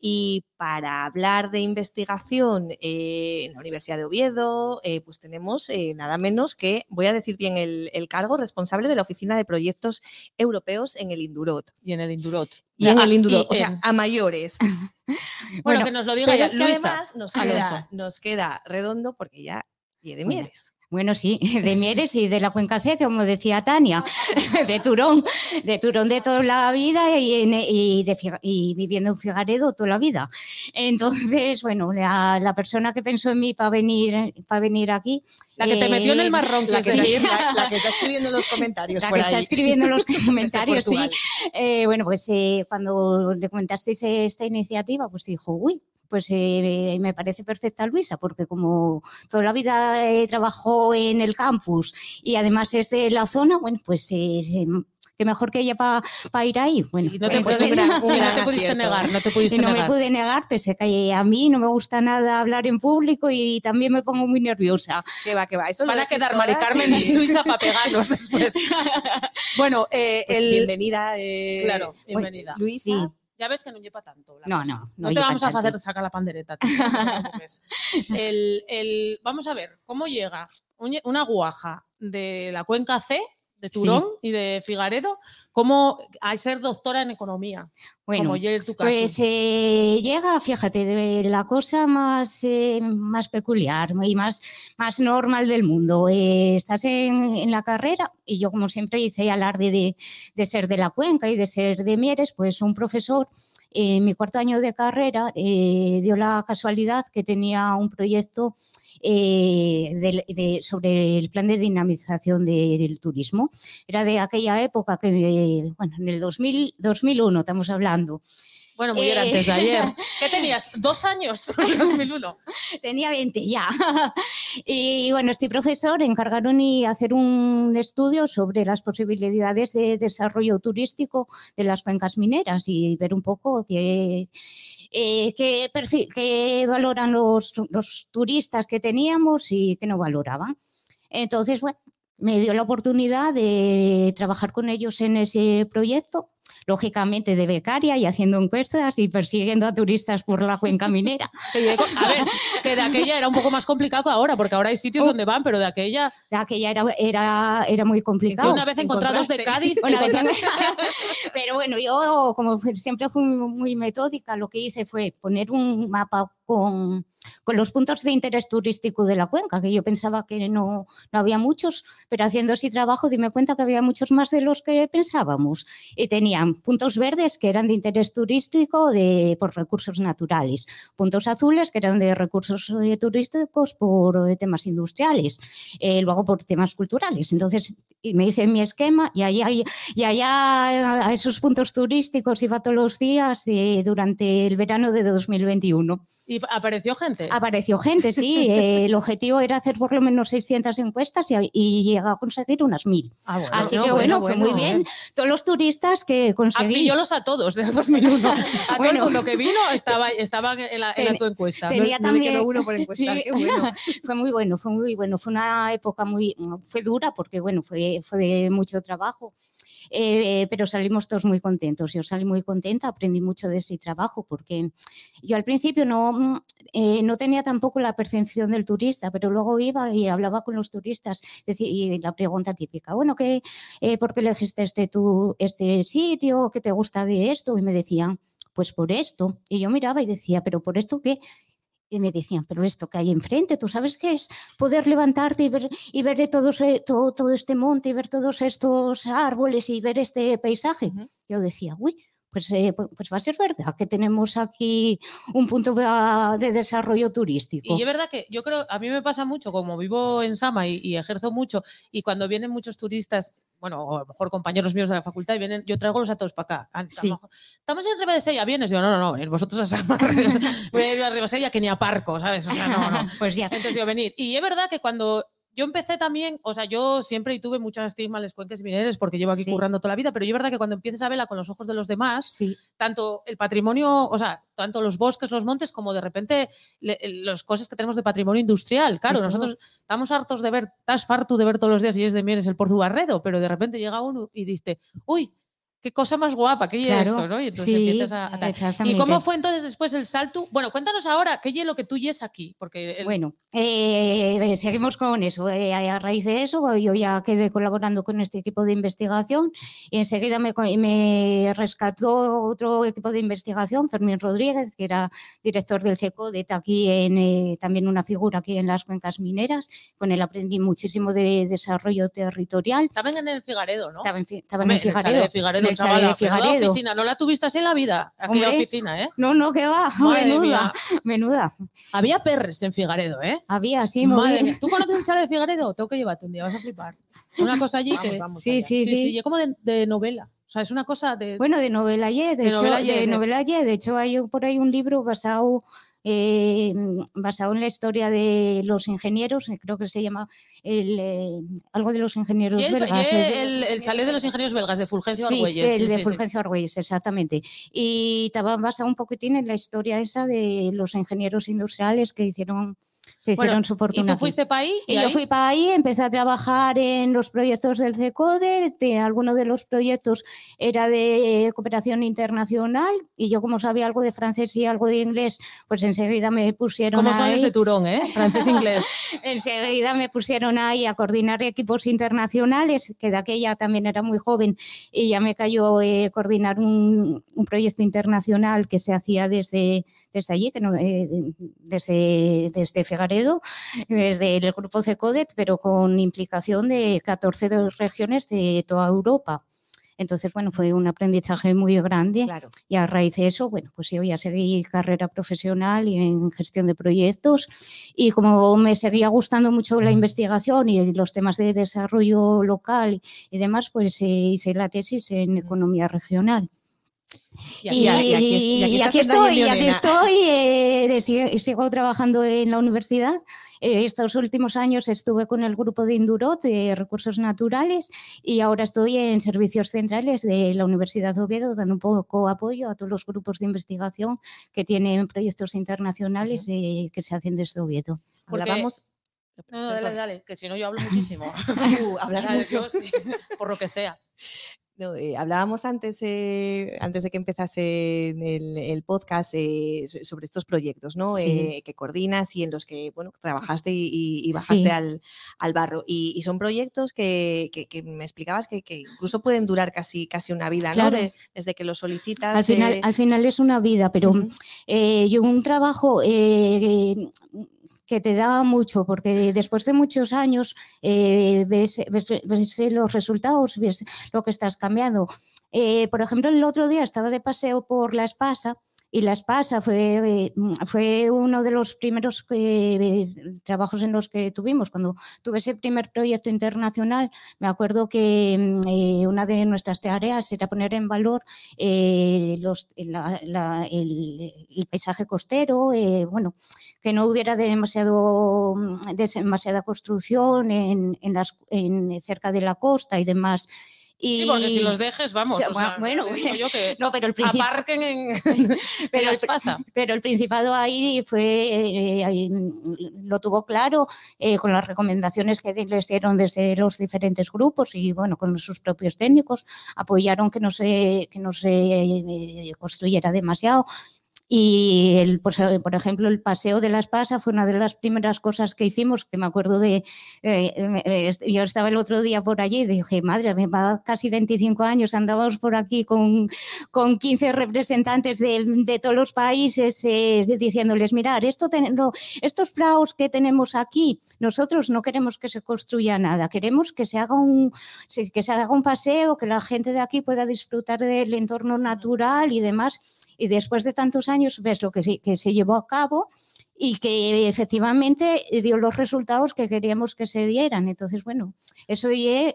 y para hablar de investigación eh, en la Universidad de Oviedo, eh, pues tenemos eh, nada menos que, voy a decir bien el, el cargo, responsable de la Oficina de Proyectos Europeos en el Indurot. Y en el Indurot. Y en el o sea, en- a mayores. bueno, bueno, que nos lo diga ya, es que Luisa. además nos queda, nos queda redondo porque ya viene Bueno. Mieres. Bueno, sí, de Mieres y de la Cuenca C, como decía Tania, de Turón, de Turón de toda la vida y, en- y de y viviendo en Figaredo toda la vida. Entonces, bueno, la, la persona que pensó en mí para venir, para venir aquí. La que te metió en el eh, marrón, La que que, es está, decir, la- la que está escribiendo en los comentarios La por que está escribiendo en los comentarios, sí. Eh, bueno, pues eh, cuando le comentasteis esta iniciativa, pues dijo, uy, pues eh, me parece perfecta Luisa, porque como toda la vida eh, trabajó en el campus y además es de la zona, bueno, pues eh, eh, que mejor que ella para ir ahí. Bueno, Y no te, pues, Pues puedes- gran- no te pudiste negar, no te pudiste y no me pude negar, pese a que a mí no me gusta nada hablar en público y también me pongo muy nerviosa. Que va, que va. Eso Van a quedar Mari todas Carmen y- y Luisa para pegarnos después. bueno, eh, Pues el... Bienvenida. eh, Claro, bienvenida. Luisa. Sí. Ya ves que no lleva tanto. la No, cosa. no, no No te vamos a hacer sacar la pandereta. tío, no te preocupes. el, el- vamos a ver, ¿cómo llega un- una guaja de la cuenca C, de Turón y de Figaredo, cómo a ser doctora en economía? Bueno, como ya en tu caso. Pues eh, llega, fíjate, de la cosa más, eh, más peculiar y más, más normal del mundo. Eh, estás en, en la carrera y yo, como siempre, hice alarde de, de ser de la cuenca y de ser de Mieres, pues un profesor en mi cuarto año de carrera eh, dio la casualidad que tenía un proyecto eh, del- de- sobre el plan de dinamización de- del turismo. Era de aquella época que, bueno, en el 2000, 2001 estamos hablando. bueno, muy bien, eh, antes de ayer. ¿Qué tenías? ¿Dos años? En 2001. Tenía 20 ya. y bueno, este profesor encargaron y hacer un estudio sobre las posibilidades de desarrollo turístico de las cuencas mineras y ver un poco qué, eh, qué, perfil- qué valoran los, los turistas que teníamos y qué no valoraban. Entonces, bueno, me dio la oportunidad de trabajar con ellos en ese proyecto, lógicamente de becaria y haciendo encuestas y persiguiendo a turistas por la cuenca minera. A ver, que de aquella era un poco más complicado que ahora, porque ahora hay sitios Oh. donde van, pero de aquella, aquella era, era, era muy complicado. una vez encontrados de. Cádiz, Una vez encontrados- Pero bueno, yo como siempre fui muy metódica, lo que hice fue poner un mapa con, con los puntos de interés turístico de la cuenca, que yo pensaba que no, no había muchos, pero haciendo ese trabajo dime cuenta que había muchos más de los que pensábamos. Y tenían puntos verdes que eran de interés turístico de, por recursos naturales, puntos azules que eran de recursos eh, turísticos por eh, temas industriales, eh, luego por temas culturales. Entonces y me hice mi esquema y allá, y allá a esos puntos turísticos iba todos los días eh, durante el verano de 2021. y ¿Y apareció gente? Apareció gente, sí. eh, el objetivo era hacer por lo menos 600 encuestas y, y llega a conseguir unas 1000. Ah, bueno. Así no, que bueno, bueno, fue muy bueno, bien. Todos los turistas que A conseguí. pillólos a todos de 2001. A todo el mundo que vino estaba, estaba en, la, en la tu encuesta. No- tenía no le quedó también- uno por encuestar, Sí. qué bueno. fue muy bueno, fue muy bueno. Fue una época muy, fue dura porque bueno, fue, fue de mucho trabajo. Eh, pero salimos todos muy contentos. Yo salí muy contenta, aprendí mucho de ese trabajo porque yo al principio no, mm, eh, no tenía tampoco la percepción del turista, pero luego iba y hablaba con los turistas y la pregunta típica, bueno, ¿qué, eh, ¿por qué elegiste este, tu, este sitio? ¿Qué te gusta de esto? Y me decían, pues por esto. Y yo miraba y decía, ¿pero por esto qué? Y me decían, pero esto que hay enfrente, ¿tú sabes qué es? Poder levantarte y ver, y ver de todos, eh, todo, todo este monte y ver todos estos árboles y ver este paisaje. Yo decía, uy, pues, eh, pu- pues va a ser verdad que tenemos aquí un punto de, ah, de desarrollo turístico. Y es verdad que yo creo, a mí me pasa mucho, como vivo en Sama y, y ejerzo mucho, y cuando vienen muchos turistas, bueno, o a lo mejor compañeros míos de la facultad, y vienen, yo traigo los a todos para acá. Sí. Estamos en Ribadesella, vienes, yo no, no, no, venid vosotros a Sama. Voy a ir a Ribadesella que ni a Parco, ¿sabes? O sea, no, no. pues ya. Entonces yo venir. Y es verdad que cuando yo empecé también, o sea, yo siempre y tuve mucho estigma a los cuenques mineros porque llevo aquí Sí. currando toda la vida, pero yo es verdad que cuando empieces a verla con los ojos de los demás, Sí, tanto el patrimonio, o sea, tanto los bosques, los montes, como de repente las cosas que tenemos de patrimonio industrial. Claro, Y nosotros estamos hartos de ver, estás de ver todos los días y es de Mieres el Porto Barredo, pero de repente llega uno y dice, uy, qué cosa más guapa, qué es claro. esto, ¿no? Y entonces sí, empiezas a, a tal. ¿Y cómo fue entonces después el salto? Bueno, cuéntanos ahora, ¿qué es lo que tú yes aquí? Porque el- Bueno, eh, seguimos con eso. Eh, a raíz de eso, yo ya quedé colaborando con este equipo de investigación y enseguida me, me rescató otro equipo de investigación, Fermín Rodríguez, que era director del CECODET aquí, en, eh, también una figura aquí en las cuencas mineras. Con él aprendí muchísimo de desarrollo territorial. Estaban en el Figaredo, ¿no? Estaba en, estaba en el en el chalet Figaredo. De chalet de Figaredo. oficina, no la tuviste así en la vida, aquella Hombre. oficina, ¿eh? No, no, que va, Madre menuda, mía. menuda. Había perres en Figaredo, ¿eh? Había, sí, Madre mía. ¿Tú conoces el chalet de Figaredo? Tengo que llevarte un día, vas a flipar. Una cosa allí Vamos, que... vamos Sí, allá. sí, Sí, sí, y es como de, de novela. O sea, es una cosa de... Bueno, de novela Y, de, De hecho, novela Y, de de- novela Y. De hecho, hay por ahí un libro basado, eh, basado en la historia de los ingenieros, eh, creo que se llama el, eh, algo de los ingenieros el, belgas. el- el chalet de los ingenieros belgas de Fulgencio Sí, Argüelles. el sí, de sí. Fulgencio Argüelles, exactamente. Y estaba basado un poquitín en la historia esa de los ingenieros industriales que hicieron, que Bueno, hicieron su Y fortuna. tú fuiste para ahí y, Y yo fui para ahí, empecé a trabajar en los proyectos del CECODE, de alguno de los proyectos era de cooperación internacional y yo como sabía algo de francés y algo de inglés, pues enseguida me pusieron ¿Cómo ahí, de Turón, eh? Francés inglés. enseguida me pusieron ahí a coordinar equipos internacionales, que de aquella también era muy joven y ya me cayó eh, coordinar un, un proyecto internacional que se hacía desde, desde allí, que no, eh, desde, desde Desde el grupo CECODET, pero con implicación de 14 de regiones de toda Europa. Entonces, bueno, fue un aprendizaje muy grande Claro. y a raíz de eso, bueno, pues yo ya seguí carrera profesional y en gestión de proyectos y como me seguía gustando mucho la investigación y los temas de desarrollo local y demás, pues eh, hice la tesis en economía regional. Y aquí- estoy, y aquí estoy, eh, sigo, sigo trabajando en la universidad. Eh, estos últimos años estuve con el grupo de Indurot de recursos naturales y ahora estoy en servicios centrales de la Universidad de Oviedo dando un poco apoyo a todos los grupos de investigación que tienen proyectos internacionales eh, que se hacen desde Oviedo. Porque- Hablábamos. No, no, dale, dale, que si no yo hablo muchísimo. Uh, hablar mucho. yo sí, por lo que sea. No, eh, hablábamos antes, eh, antes de que empezase el, el podcast eh, so- sobre estos proyectos ¿no? Sí. Que coordinas y en los que bueno, trabajaste y, bajaste Sí. al, al barro. Y, y son proyectos que, que- que me explicabas que, que incluso pueden durar casi, casi una vida, ¿no? De- desde que los solicitas. Al final, al final es una vida, pero eh, yo un trabajo que te da mucho, porque después de muchos años eh, ves, los resultados, ves lo que estás cambiando. Eh, por ejemplo, el otro día estaba de paseo por La Espasa y la espasa fue, eh, fue uno de los primeros eh, trabajos en los que tuvimos. Cuando tuve ese primer proyecto internacional, me acuerdo que mm, eh, una de nuestras tareas era poner en valor el, paisaje costero, bueno, que no hubiera demasiado, mm, demasiada construcción en, en las, en, cerca de la costa y demás. Y, Sí, porque si los dejes, vamos. Ya, o sea, bueno, yo que no, pero el aparquen en, pero pasa. pero el Principado ahí fue, eh, ahí, lo tuvo claro eh, con las recomendaciones que les dieron desde los diferentes grupos y bueno, con sus propios técnicos, apoyaron que no se, que no se eh, construyera demasiado. Y, el, pues, eh, por ejemplo, el paseo de la espasa fue una de las primeras cosas que hicimos, que me acuerdo de, eh, yo estaba el otro día por allí y dije, madre, me va casi 25 años, andábamos por aquí con, con 15 representantes de, de todos los países eh, diciéndoles, mirar, esto ten- estos praos que tenemos aquí, nosotros no queremos que se construya nada, queremos que se haga un, que se haga un paseo, que la gente de aquí pueda disfrutar del entorno natural y demás. Y después de tantos años ves lo que se, que se llevó a cabo y que efectivamente dio los resultados que queríamos que se dieran. Entonces, bueno, eso es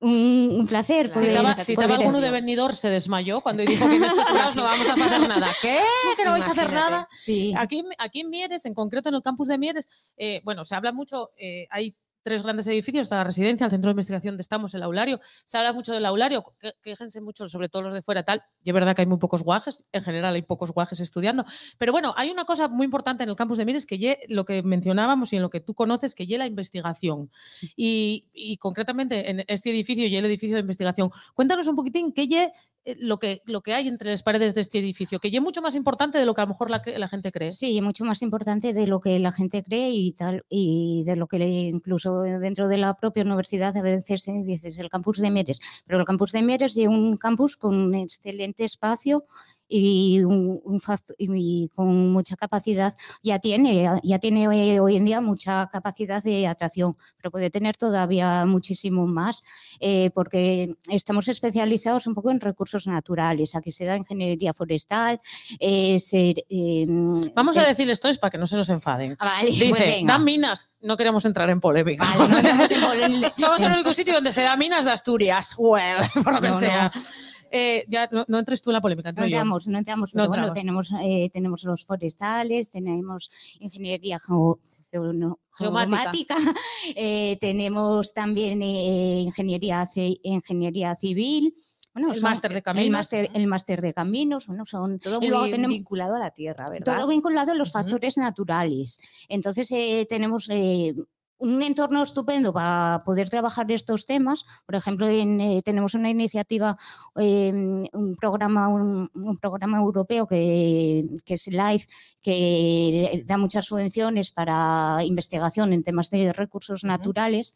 un, placer. Poder- estaba, Poder- si estaba poder- alguno de Benidorm se desmayó cuando dijo que en estos lados no vamos a hacer nada. ¿Qué? ¿Que no vais a hacer nada? Sí. Aquí, aquí en Mieres, en concreto en el campus de Mieres, eh, bueno, se habla mucho, eh, hay tres grandes edificios, está la residencia, el centro de investigación de Estamos, el aulario, se habla mucho del aulario, quéjense mucho, sobre todo los de fuera, tal, y es verdad que hay muy pocos guajes, en general hay pocos guajes estudiando, pero bueno, hay una cosa muy importante en el campus de Mieres que ye lo que mencionábamos y en lo que tú conoces, que ye la investigación, y, y concretamente en este edificio y el edificio de investigación. Cuéntanos un poquitín qué ye lo que, lo que hay entre las paredes de este edificio, que ye mucho más importante de lo que a lo mejor la, la gente cree. Sí, mucho más importante de lo que la gente cree y tal, y de lo que incluso dentro de la propia universidad a veces se dice el campus de Mieres, pero el campus de Mieres es un campus con un excelente espacio y, un- un y con mucha capacidad, ya tiene, ya tiene eh, hoy en día mucha capacidad de atracción, pero puede tener todavía muchísimo más, eh, porque estamos especializados un poco en recursos naturales. Aquí se da ingeniería forestal, eh, eh, Vamos a decir esto es para que no se nos enfaden. Ah, vale, Dice, pues dan minas, no queremos entrar en polémica. Vale, no en polémica. Somos el único sitio donde se da minas de Asturias. Well, por lo que No, no. Eh, ya no, no entres tú en la polémica, No yo. entramos, no entramos, No pero bueno, entramos. tenemos, eh, tenemos los forestales, tenemos ingeniería geo- geo- no, Geomática. geomática, eh, tenemos también eh, ingeniería, ingeniería civil. Bueno, El máster de El caminos. máster, el máster de caminos, bueno, son Todo muy luego tenemos- vinculado a la tierra, ¿verdad? todo vinculado a los factores naturales. Entonces, eh, tenemos eh, un entorno estupendo para poder trabajar estos temas. Por ejemplo, en, eh, tenemos una iniciativa, eh, un, programa, un, un programa europeo que, que es LIFE, que da muchas subvenciones para investigación en temas de recursos naturales.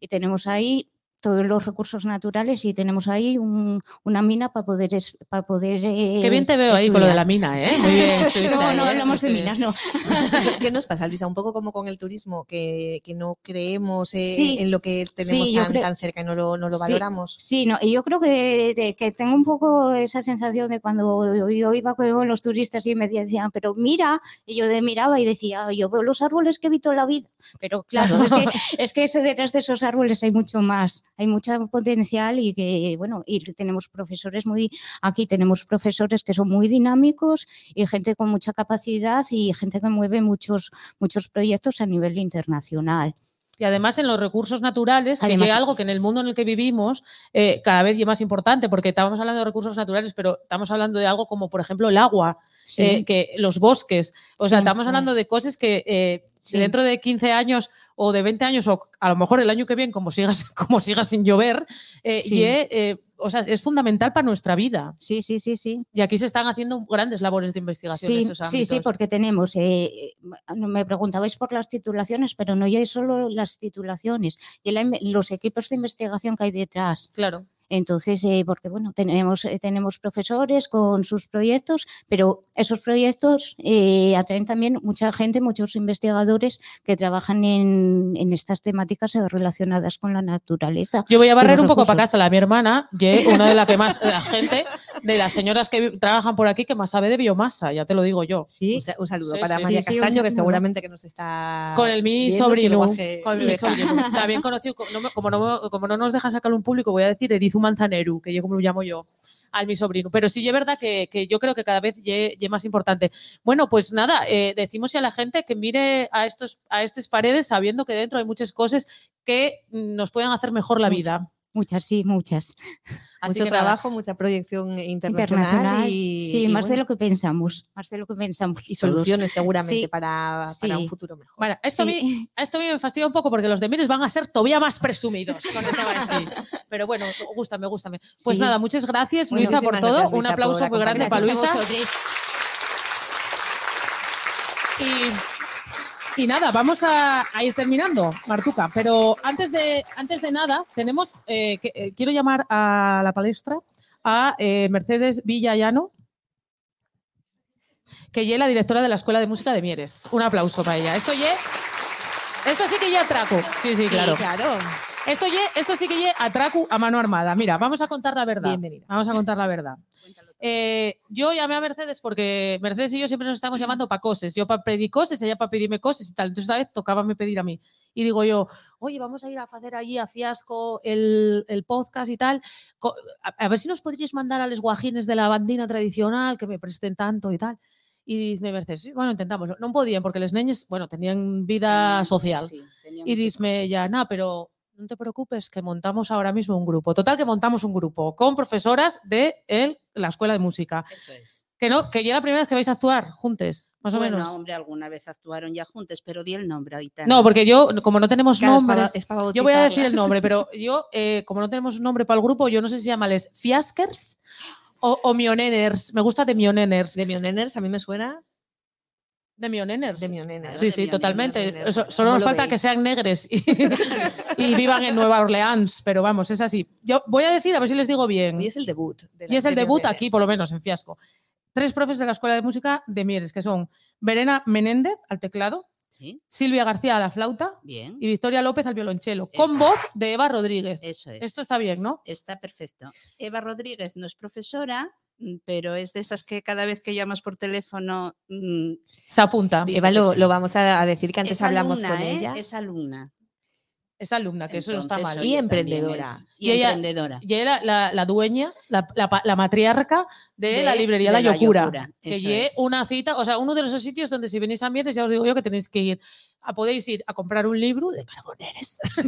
Y tenemos ahí todos los recursos naturales y tenemos ahí un- una mina para poder, es- para poder Qué bien te veo ahí con lo de la mina, ¿eh? Muy bien. No, ahí, no ¿eh? hablamos de minas, no. ¿Qué nos pasa, Luisa? Un poco como con el turismo, que, que no creemos eh, Sí, en lo que tenemos sí, tan, creo- tan cerca y no lo, no lo Sí. valoramos. Sí, no, y yo creo que, de- que tengo un poco esa sensación de cuando yo iba con los turistas y me decían, pero mira, y yo de miraba y decía, yo veo los árboles que he visto en la vida. Pero claro, es que, es que ese- detrás de esos árboles hay mucho más, hay mucho potencial y que, bueno, y tenemos profesores muy, aquí tenemos profesores que son muy dinámicos y gente con mucha capacidad y gente que mueve muchos, muchos proyectos a nivel internacional. Y además en los recursos naturales, que Además- es algo que en el mundo en el que vivimos eh, cada vez es más importante, porque estábamos hablando de recursos naturales, pero estamos hablando de algo como, por ejemplo, el agua, Sí. eh, que los bosques. O sea, Sí. estamos hablando de cosas que eh, Sí. dentro de 15 años o de 20 años, o a lo mejor el año que viene, como sigas, como siga sin llover, eh, Sí. eh, o sea, es fundamental para nuestra vida. sí, sí, sí, sí. Y aquí se están haciendo grandes labores de investigación en Sí, esos sí, sí, ámbitos. porque tenemos, eh, no me preguntabais por las titulaciones, pero no ya es solo las titulaciones, y los equipos de investigación que hay detrás. Claro. Entonces, eh, porque bueno, tenemos, eh, tenemos profesores con sus proyectos, pero esos proyectos eh, atraen también mucha gente, muchos investigadores que trabajan en, en estas temáticas relacionadas con la naturaleza. Yo voy a barrer un poco para casa. La mi hermana, una de las que más, la gente, de las señoras que trabajan por aquí, que más sabe de biomasa, ya te lo digo yo. Un, sa- un saludo Sí, para sí, María sí, Castaño, un que seguramente que nos está Con el mi sobrino. guaje Con lo mi deja. sobrino. También conocido, como, no, como no nos dejan sacarlo en público, voy a decir Erizu Manzaneru, que yo como lo llamo yo, al mi sobrino. Pero sí es verdad que, que yo creo que cada vez ye más importante. Bueno, pues nada, eh, decimos a la gente que mire a, estos, a estas paredes sabiendo que dentro hay muchas cosas que nos pueden hacer mejor la vida. Muchas, sí, muchas. Así Mucho que nada. trabajo, mucha proyección internacional, Internacional. y, sí, y más de bueno, lo que pensamos. Más de lo que pensamos. y todos. soluciones seguramente Sí. para, para un futuro mejor. Bueno, esto, a Sí. mí, esto a mí me fastidia un poco porque los de Mires van a ser todavía más presumidos con el tema este. Pero bueno, gústame, gústame. Pues Sí. nada, muchas gracias, Bueno, Luisa, por todo. gracias, Un Luisa, aplauso por muy grande para. Luisa. Y, y nada, vamos a, a ir terminando, Martuca. Pero antes de, antes de nada, tenemos eh, que, eh, quiero llamar a la palestra a eh, Mercedes Villallano, que es la directora de la Escuela de Música de Mieres. Un aplauso para ella. Esto ye, esto sí que ya atraco. Sí, sí, claro. claro. Esto, ye, esto sí que ye atraco a mano armada. Mira, vamos a contar la verdad. Bienvenida. Vamos a contar la verdad. Eh, yo llamé a Mercedes porque Mercedes y yo siempre nos estamos llamando para cosas. Yo para pedir cosas, ella para pedirme cosas y tal. Entonces, esta vez tocaba me pedir a mí. Y digo yo, oye, vamos a ir a hacer allí a Fiasco el, el podcast y tal. A, a ver si nos podríais mandar a los guajines de la bandina tradicional que me presten tanto y tal. Y dice Mercedes, bueno, intentamos. No podían porque los niños, bueno, tenían vida social. Y dice ya, nada, pero no te preocupes, que montamos ahora mismo un grupo. Total, que montamos un grupo con profesoras de el- la escuela de música. Eso es. Que no, que ya la primera vez que vais a actuar juntos, más bueno, o menos. hombre, alguna vez actuaron ya juntos, pero di el nombre ahorita. No, porque yo, como no tenemos Claro, para yo voy a decir el nombre, pero yo, eh, como no tenemos un nombre para el grupo, yo no sé si llamarles Fiaskers o, o Mioneners. Me gusta de Mioneners. De Mioneners, a mí me suena De Mioneners. de Mioneners. Sí, de sí, Mioneners. totalmente. Mioneners. Eso- solo ¿Cómo nos falta veis? que sean negres y, y vivan en Nueva Orleans, pero vamos, es así. Yo voy a decir, a ver si les digo bien. Y es el debut. de Y es el de debut Mioneners. aquí, por lo menos, en Fiasco. Tres profes de la Escuela de Música de Mieres, que son Verena Menéndez al teclado, Sí, Silvia García a la flauta bien. y Victoria López al violonchelo, Eso con es. voz de Eva Rodríguez. Eso es. Esto está bien, ¿no? Está perfecto. Eva Rodríguez no es profesora, pero es de esas que cada vez que llamas por teléfono. mm, Se apunta. Eva, lo, lo vamos a decir que antes es hablamos alumna, con ¿eh? ella. Es alumna. Es alumna, que eso no está mal. Y emprendedora. es- Y, Y ella- emprendedora. Y era la, la dueña, la, la matriarca de, De- la librería de La La Yocura. Yocura, que eso lle es. una cita, o sea, uno de esos sitios donde si venís a Mieres, ya os digo yo que tenéis que ir. A, podéis ir a comprar un libro de Carboneres.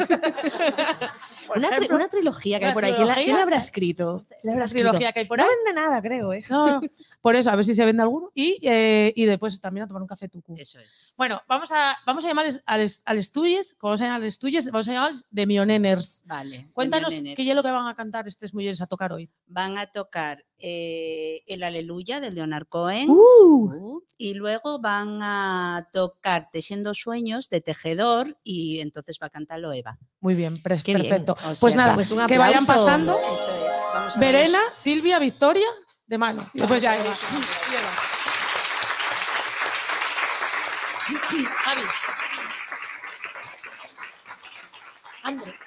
Una, tri- una trilogía que hay por ahí. ¿Quién la, quién la habrá escrito? ¿Quién la habrá escrito? trilogía que hay por No ahí. vende nada, creo. ¿eh? No, no. Por eso, a ver si se vende alguno. Y, eh, y después también a tomar un café tucu. Eso es. Bueno, vamos a, vamos a llamarles al, al estudies, ¿cómo se llama al estudies? Vamos a llamarles de Mioneners. Vale. Cuéntanos qué es lo que van a cantar estas mujeres a tocar hoy. Van a tocar eh, el Aleluya de Leonard Cohen. Uh, Y luego van a tocar Tejiendo Sueños de Tejedor y entonces va a cantarlo Eva. muy bien, perfecto. Pues nada, pues que vayan pasando. Vamos a. Verena, Silvia, Victoria, de mano. Y después ya Eva. Javi. Andre.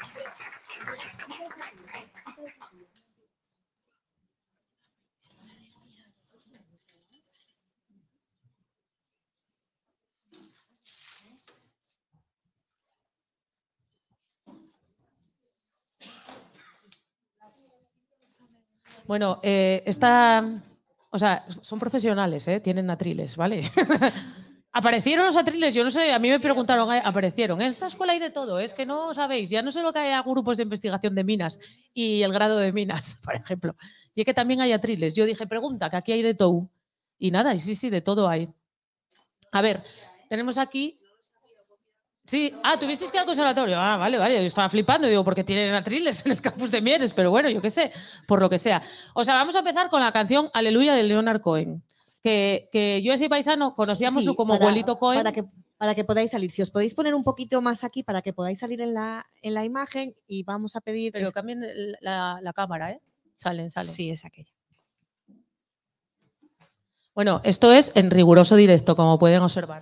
Bueno, eh, esta, o sea, son profesionales, ¿eh? tienen atriles, ¿vale? Aparecieron los atriles, yo no sé, a mí me preguntaron, aparecieron. En esta escuela hay de todo, es que no sabéis, ya no solo que haya grupos de investigación de minas y el grado de minas, por ejemplo, y es que también hay atriles. Yo dije, pregunta, que aquí hay de todo. Y nada, y sí, sí, de todo hay. A ver, tenemos aquí. Sí, ah, tuvisteis que ir al conservatorio. Ah, vale, vale. Yo estaba flipando, digo, porque tienen atriles en el campus de Mieres, pero bueno, yo qué sé, por lo que sea. O sea, vamos a empezar con la canción Aleluya de Leonard Cohen. Que, que yo ese paisano conocíamos Sí, como para- abuelito Cohen. Para que para que podáis salir. Si os podéis poner un poquito más aquí para que podáis salir en la, en la imagen y vamos a pedir... Pero cambien la, la cámara, ¿eh? Salen, salen. Sí, es aquella. Bueno, esto es en riguroso directo, como pueden observar.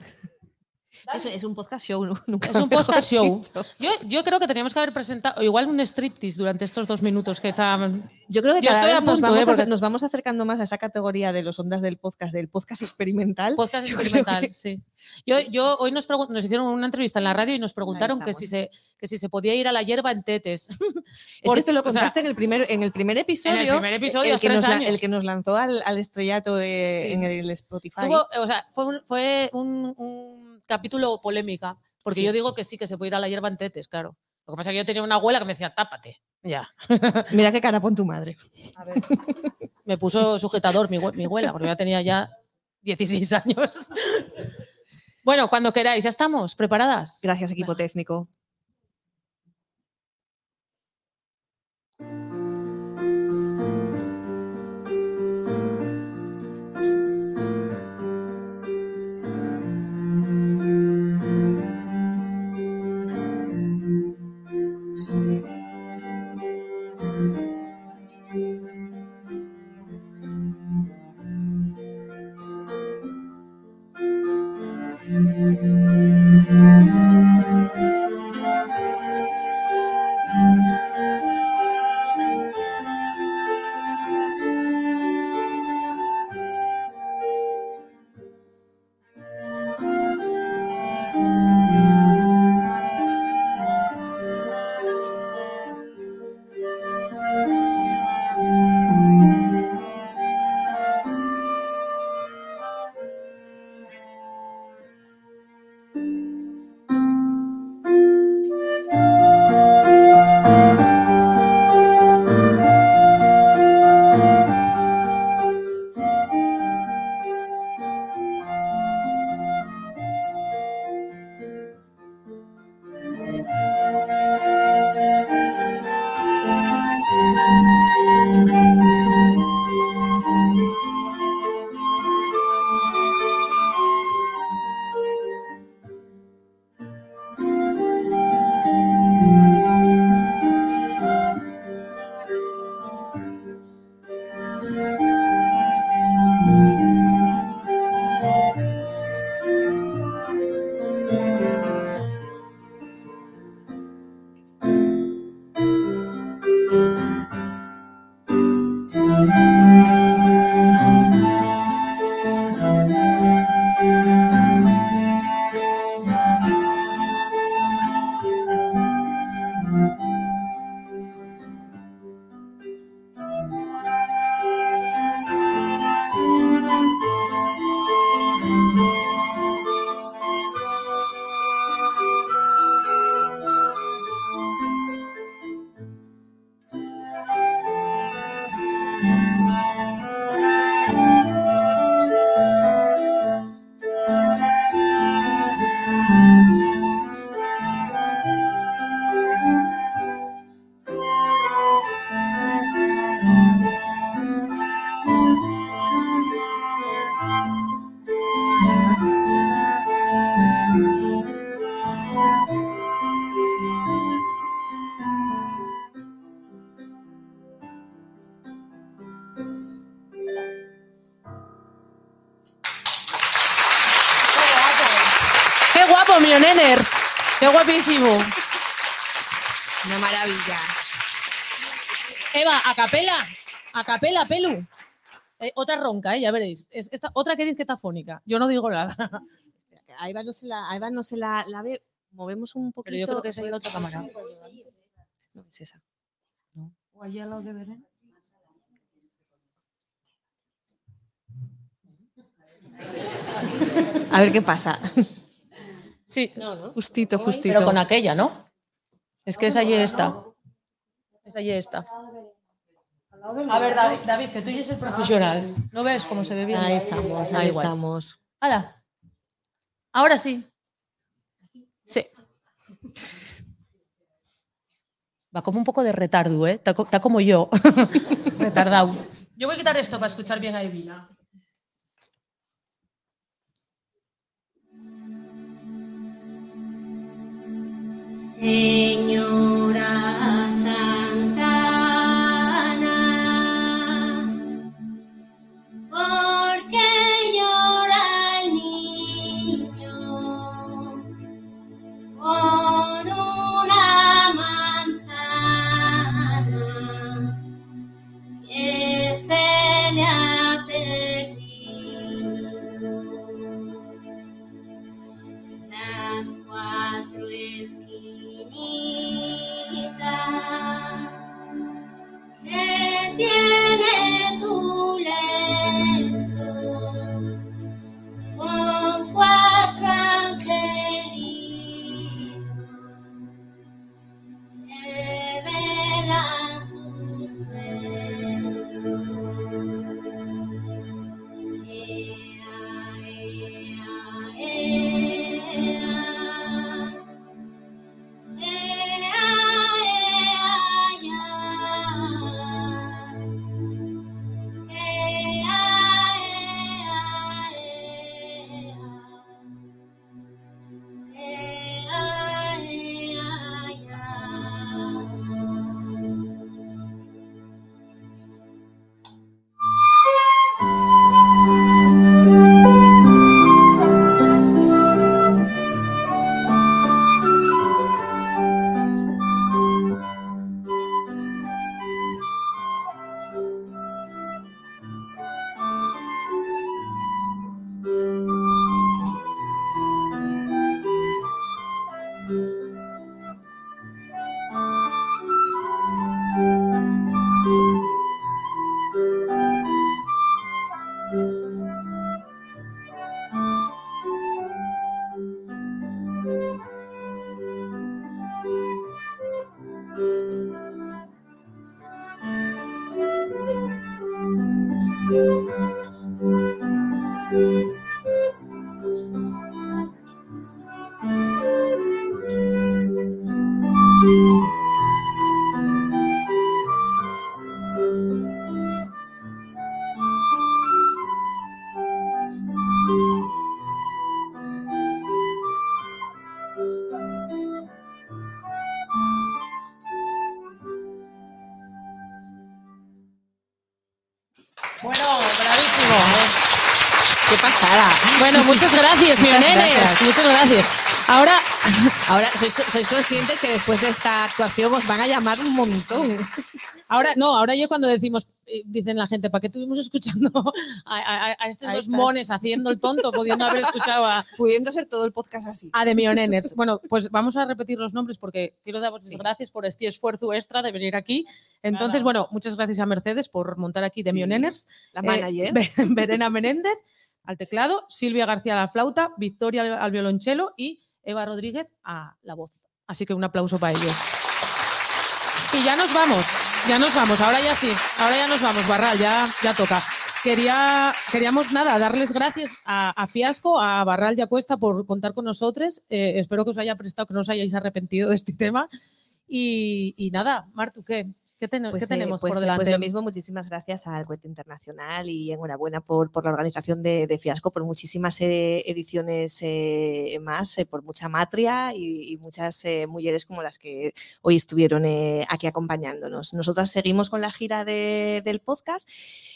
Eso es un podcast show. nu- Nunca Es un podcast show. Yo, yo creo que teníamos que haber presentado, igual un striptease durante estos dos minutos que están. Yo creo que Yo cada vez nos, vamos ¿eh? Porque- nos vamos acercando más a esa categoría de los ondas del podcast, del podcast experimental. Podcast Yo experimental, que- sí. Yo, yo hoy nos, nos hicieron una entrevista en la radio y nos preguntaron que si, se, que si se podía ir a la hierba en tetes. Es que esto lo o sea, contaste en, el primer, en el primer episodio. primer episodio, el, que nos, años. el que nos lanzó al, al estrellato Sí. en el Spotify. tuvo- o sea, fue un, fue un, un capítulo polémica, porque Sí. yo digo que sí, que se puede ir a la hierba en tetes, claro. Lo que pasa es que yo tenía una abuela que me decía, tápate. Ya. Mira qué cara pon tu madre. A ver. Me puso sujetador mi, mi abuela, porque ya tenía ya 16 años. Bueno, cuando queráis, ¿ya estamos? ¿Preparadas? Gracias, equipo técnico. Eh, otra ronca, eh, ya veréis. Es esta, otra que dice que está fónica. Yo no digo nada. A Eva no se la, a Eva no se la, la ve. Movemos un poquito. Pero yo creo que es ahí la otra cámara. No, es esa. O allá al lado de Belén. A ver qué pasa. Sí, Justito, justito. pero con aquella, ¿no? Es que es allí esta. Es allí esta. A ver, David, David, que tú ya eres el profesional. ¿No ves cómo se ve bien? Ahí estamos, ahí estamos. Hala. Ahora sí. Sí. Va como un poco de retardo, ¿eh? Está, co- está como yo. Retardado. Yo voy a quitar esto para escuchar bien a Evina. Señora muchas gracias, Muchas gracias. Muchas gracias. Ahora, Ahora, sois, sois conscientes que después de esta actuación os van a llamar un montón. ahora no, ahora yo cuando decimos, eh, dicen la gente, ¿para qué estuvimos escuchando a, a- a estos dos estas. mones haciendo el tonto, pudiendo haber escuchado a, Pudiendo ser todo el podcast así. a The Mioneners? Bueno, pues vamos a repetir los nombres porque quiero daros las Sí. gracias por este esfuerzo extra de venir aquí. Entonces, Nada. bueno, muchas gracias a Mercedes por montar aquí The Sí. Mioneners. La Eh, manager. Verena Menéndez al teclado, Silvia García a la flauta, Victoria al- violonchelo y Eva Rodríguez a la voz. Así que un aplauso para ellos. Y ya nos vamos, ya nos vamos, ahora ya sí, ahora ya nos vamos, Barral, ya, ya toca. Quería, queríamos nada, darles gracias a, a Fiasco, a Barral y a Cuesta por contar con nosotros. Eh, espero que os haya prestado, que no os hayáis arrepentido de este tema. Y, y nada, Martu, ¿qué? ¿Qué, ten- Pues, qué eh, tenemos pues, por eh, delante? pues lo mismo, muchísimas gracias al Cuete Internacional y enhorabuena por, por la organización de, de Fiasco, por muchísimas eh, ediciones eh, más, por mucha matria y, y muchas eh, mujeres como las que hoy estuvieron eh, aquí acompañándonos. Nosotras seguimos con la gira de- del podcast.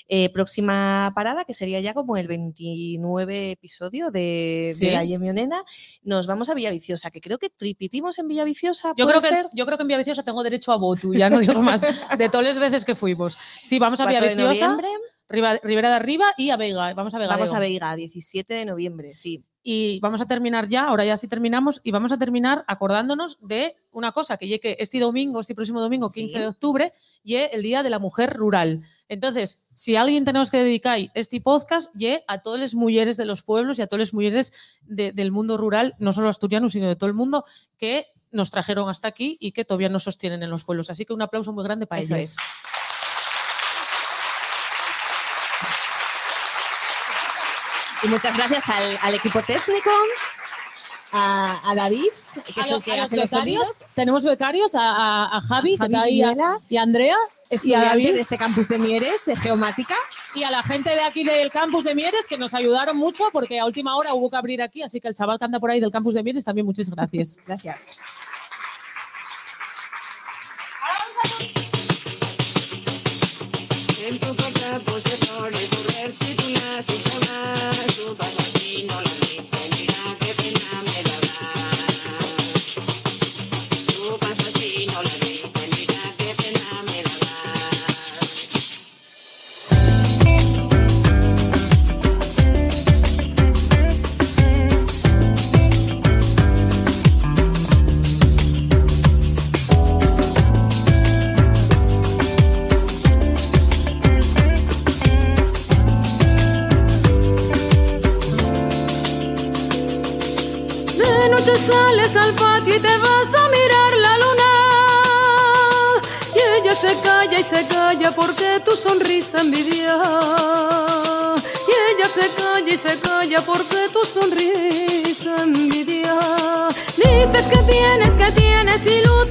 Eh, próxima parada, que sería ya como el 29 episodio de, Sí. de la Yemionena, nos vamos a Villaviciosa, que creo que tripitimos en Villaviciosa. Yo ¿puede creo, que, ser? yo creo que en Villaviciosa tengo derecho a voto, ya no digo más, de todas las veces que fuimos. Sí, vamos a 4 de Villaviciosa, noviembre. Riva- Ribera de Arriba y a Veiga. Vamos a Veiga. Vamos a Veiga, 17 de noviembre, sí. Y vamos a terminar ya, ahora ya sí terminamos, y vamos a terminar acordándonos de una cosa, que llegue este domingo, este próximo domingo, 15 Sí. de octubre, y el Día de la Mujer Rural. Entonces, si a alguien tenemos que dedicar este podcast, y a todas las mujeres de los pueblos y a todas las mujeres de- del mundo rural, no solo asturiano, sino de todo el mundo, que nos trajeron hasta aquí y que todavía nos sostienen en los pueblos. Así que un aplauso muy grande para Eso ellos. es. Y muchas gracias al, al equipo técnico, a, a David, que A es el que los hace los becarios, sonidos, tenemos becarios, a, a- Javi, a Javi que está ahí, y a Andrea, y a, estudiante David, de este campus de Mieres, de Geomática. y a la gente de aquí del campus de Mieres, que nos ayudaron mucho, porque a última hora hubo que abrir aquí, así que el chaval que anda por ahí del campus de Mieres, también muchas gracias. Gracias. En tu cuerpo y te vas a mirar la luna. Y ella se calla y se calla porque tu sonrisa envidia. Y ella se calla y se calla porque tu sonrisa envidia. Dices que tienes, que tienes ilusión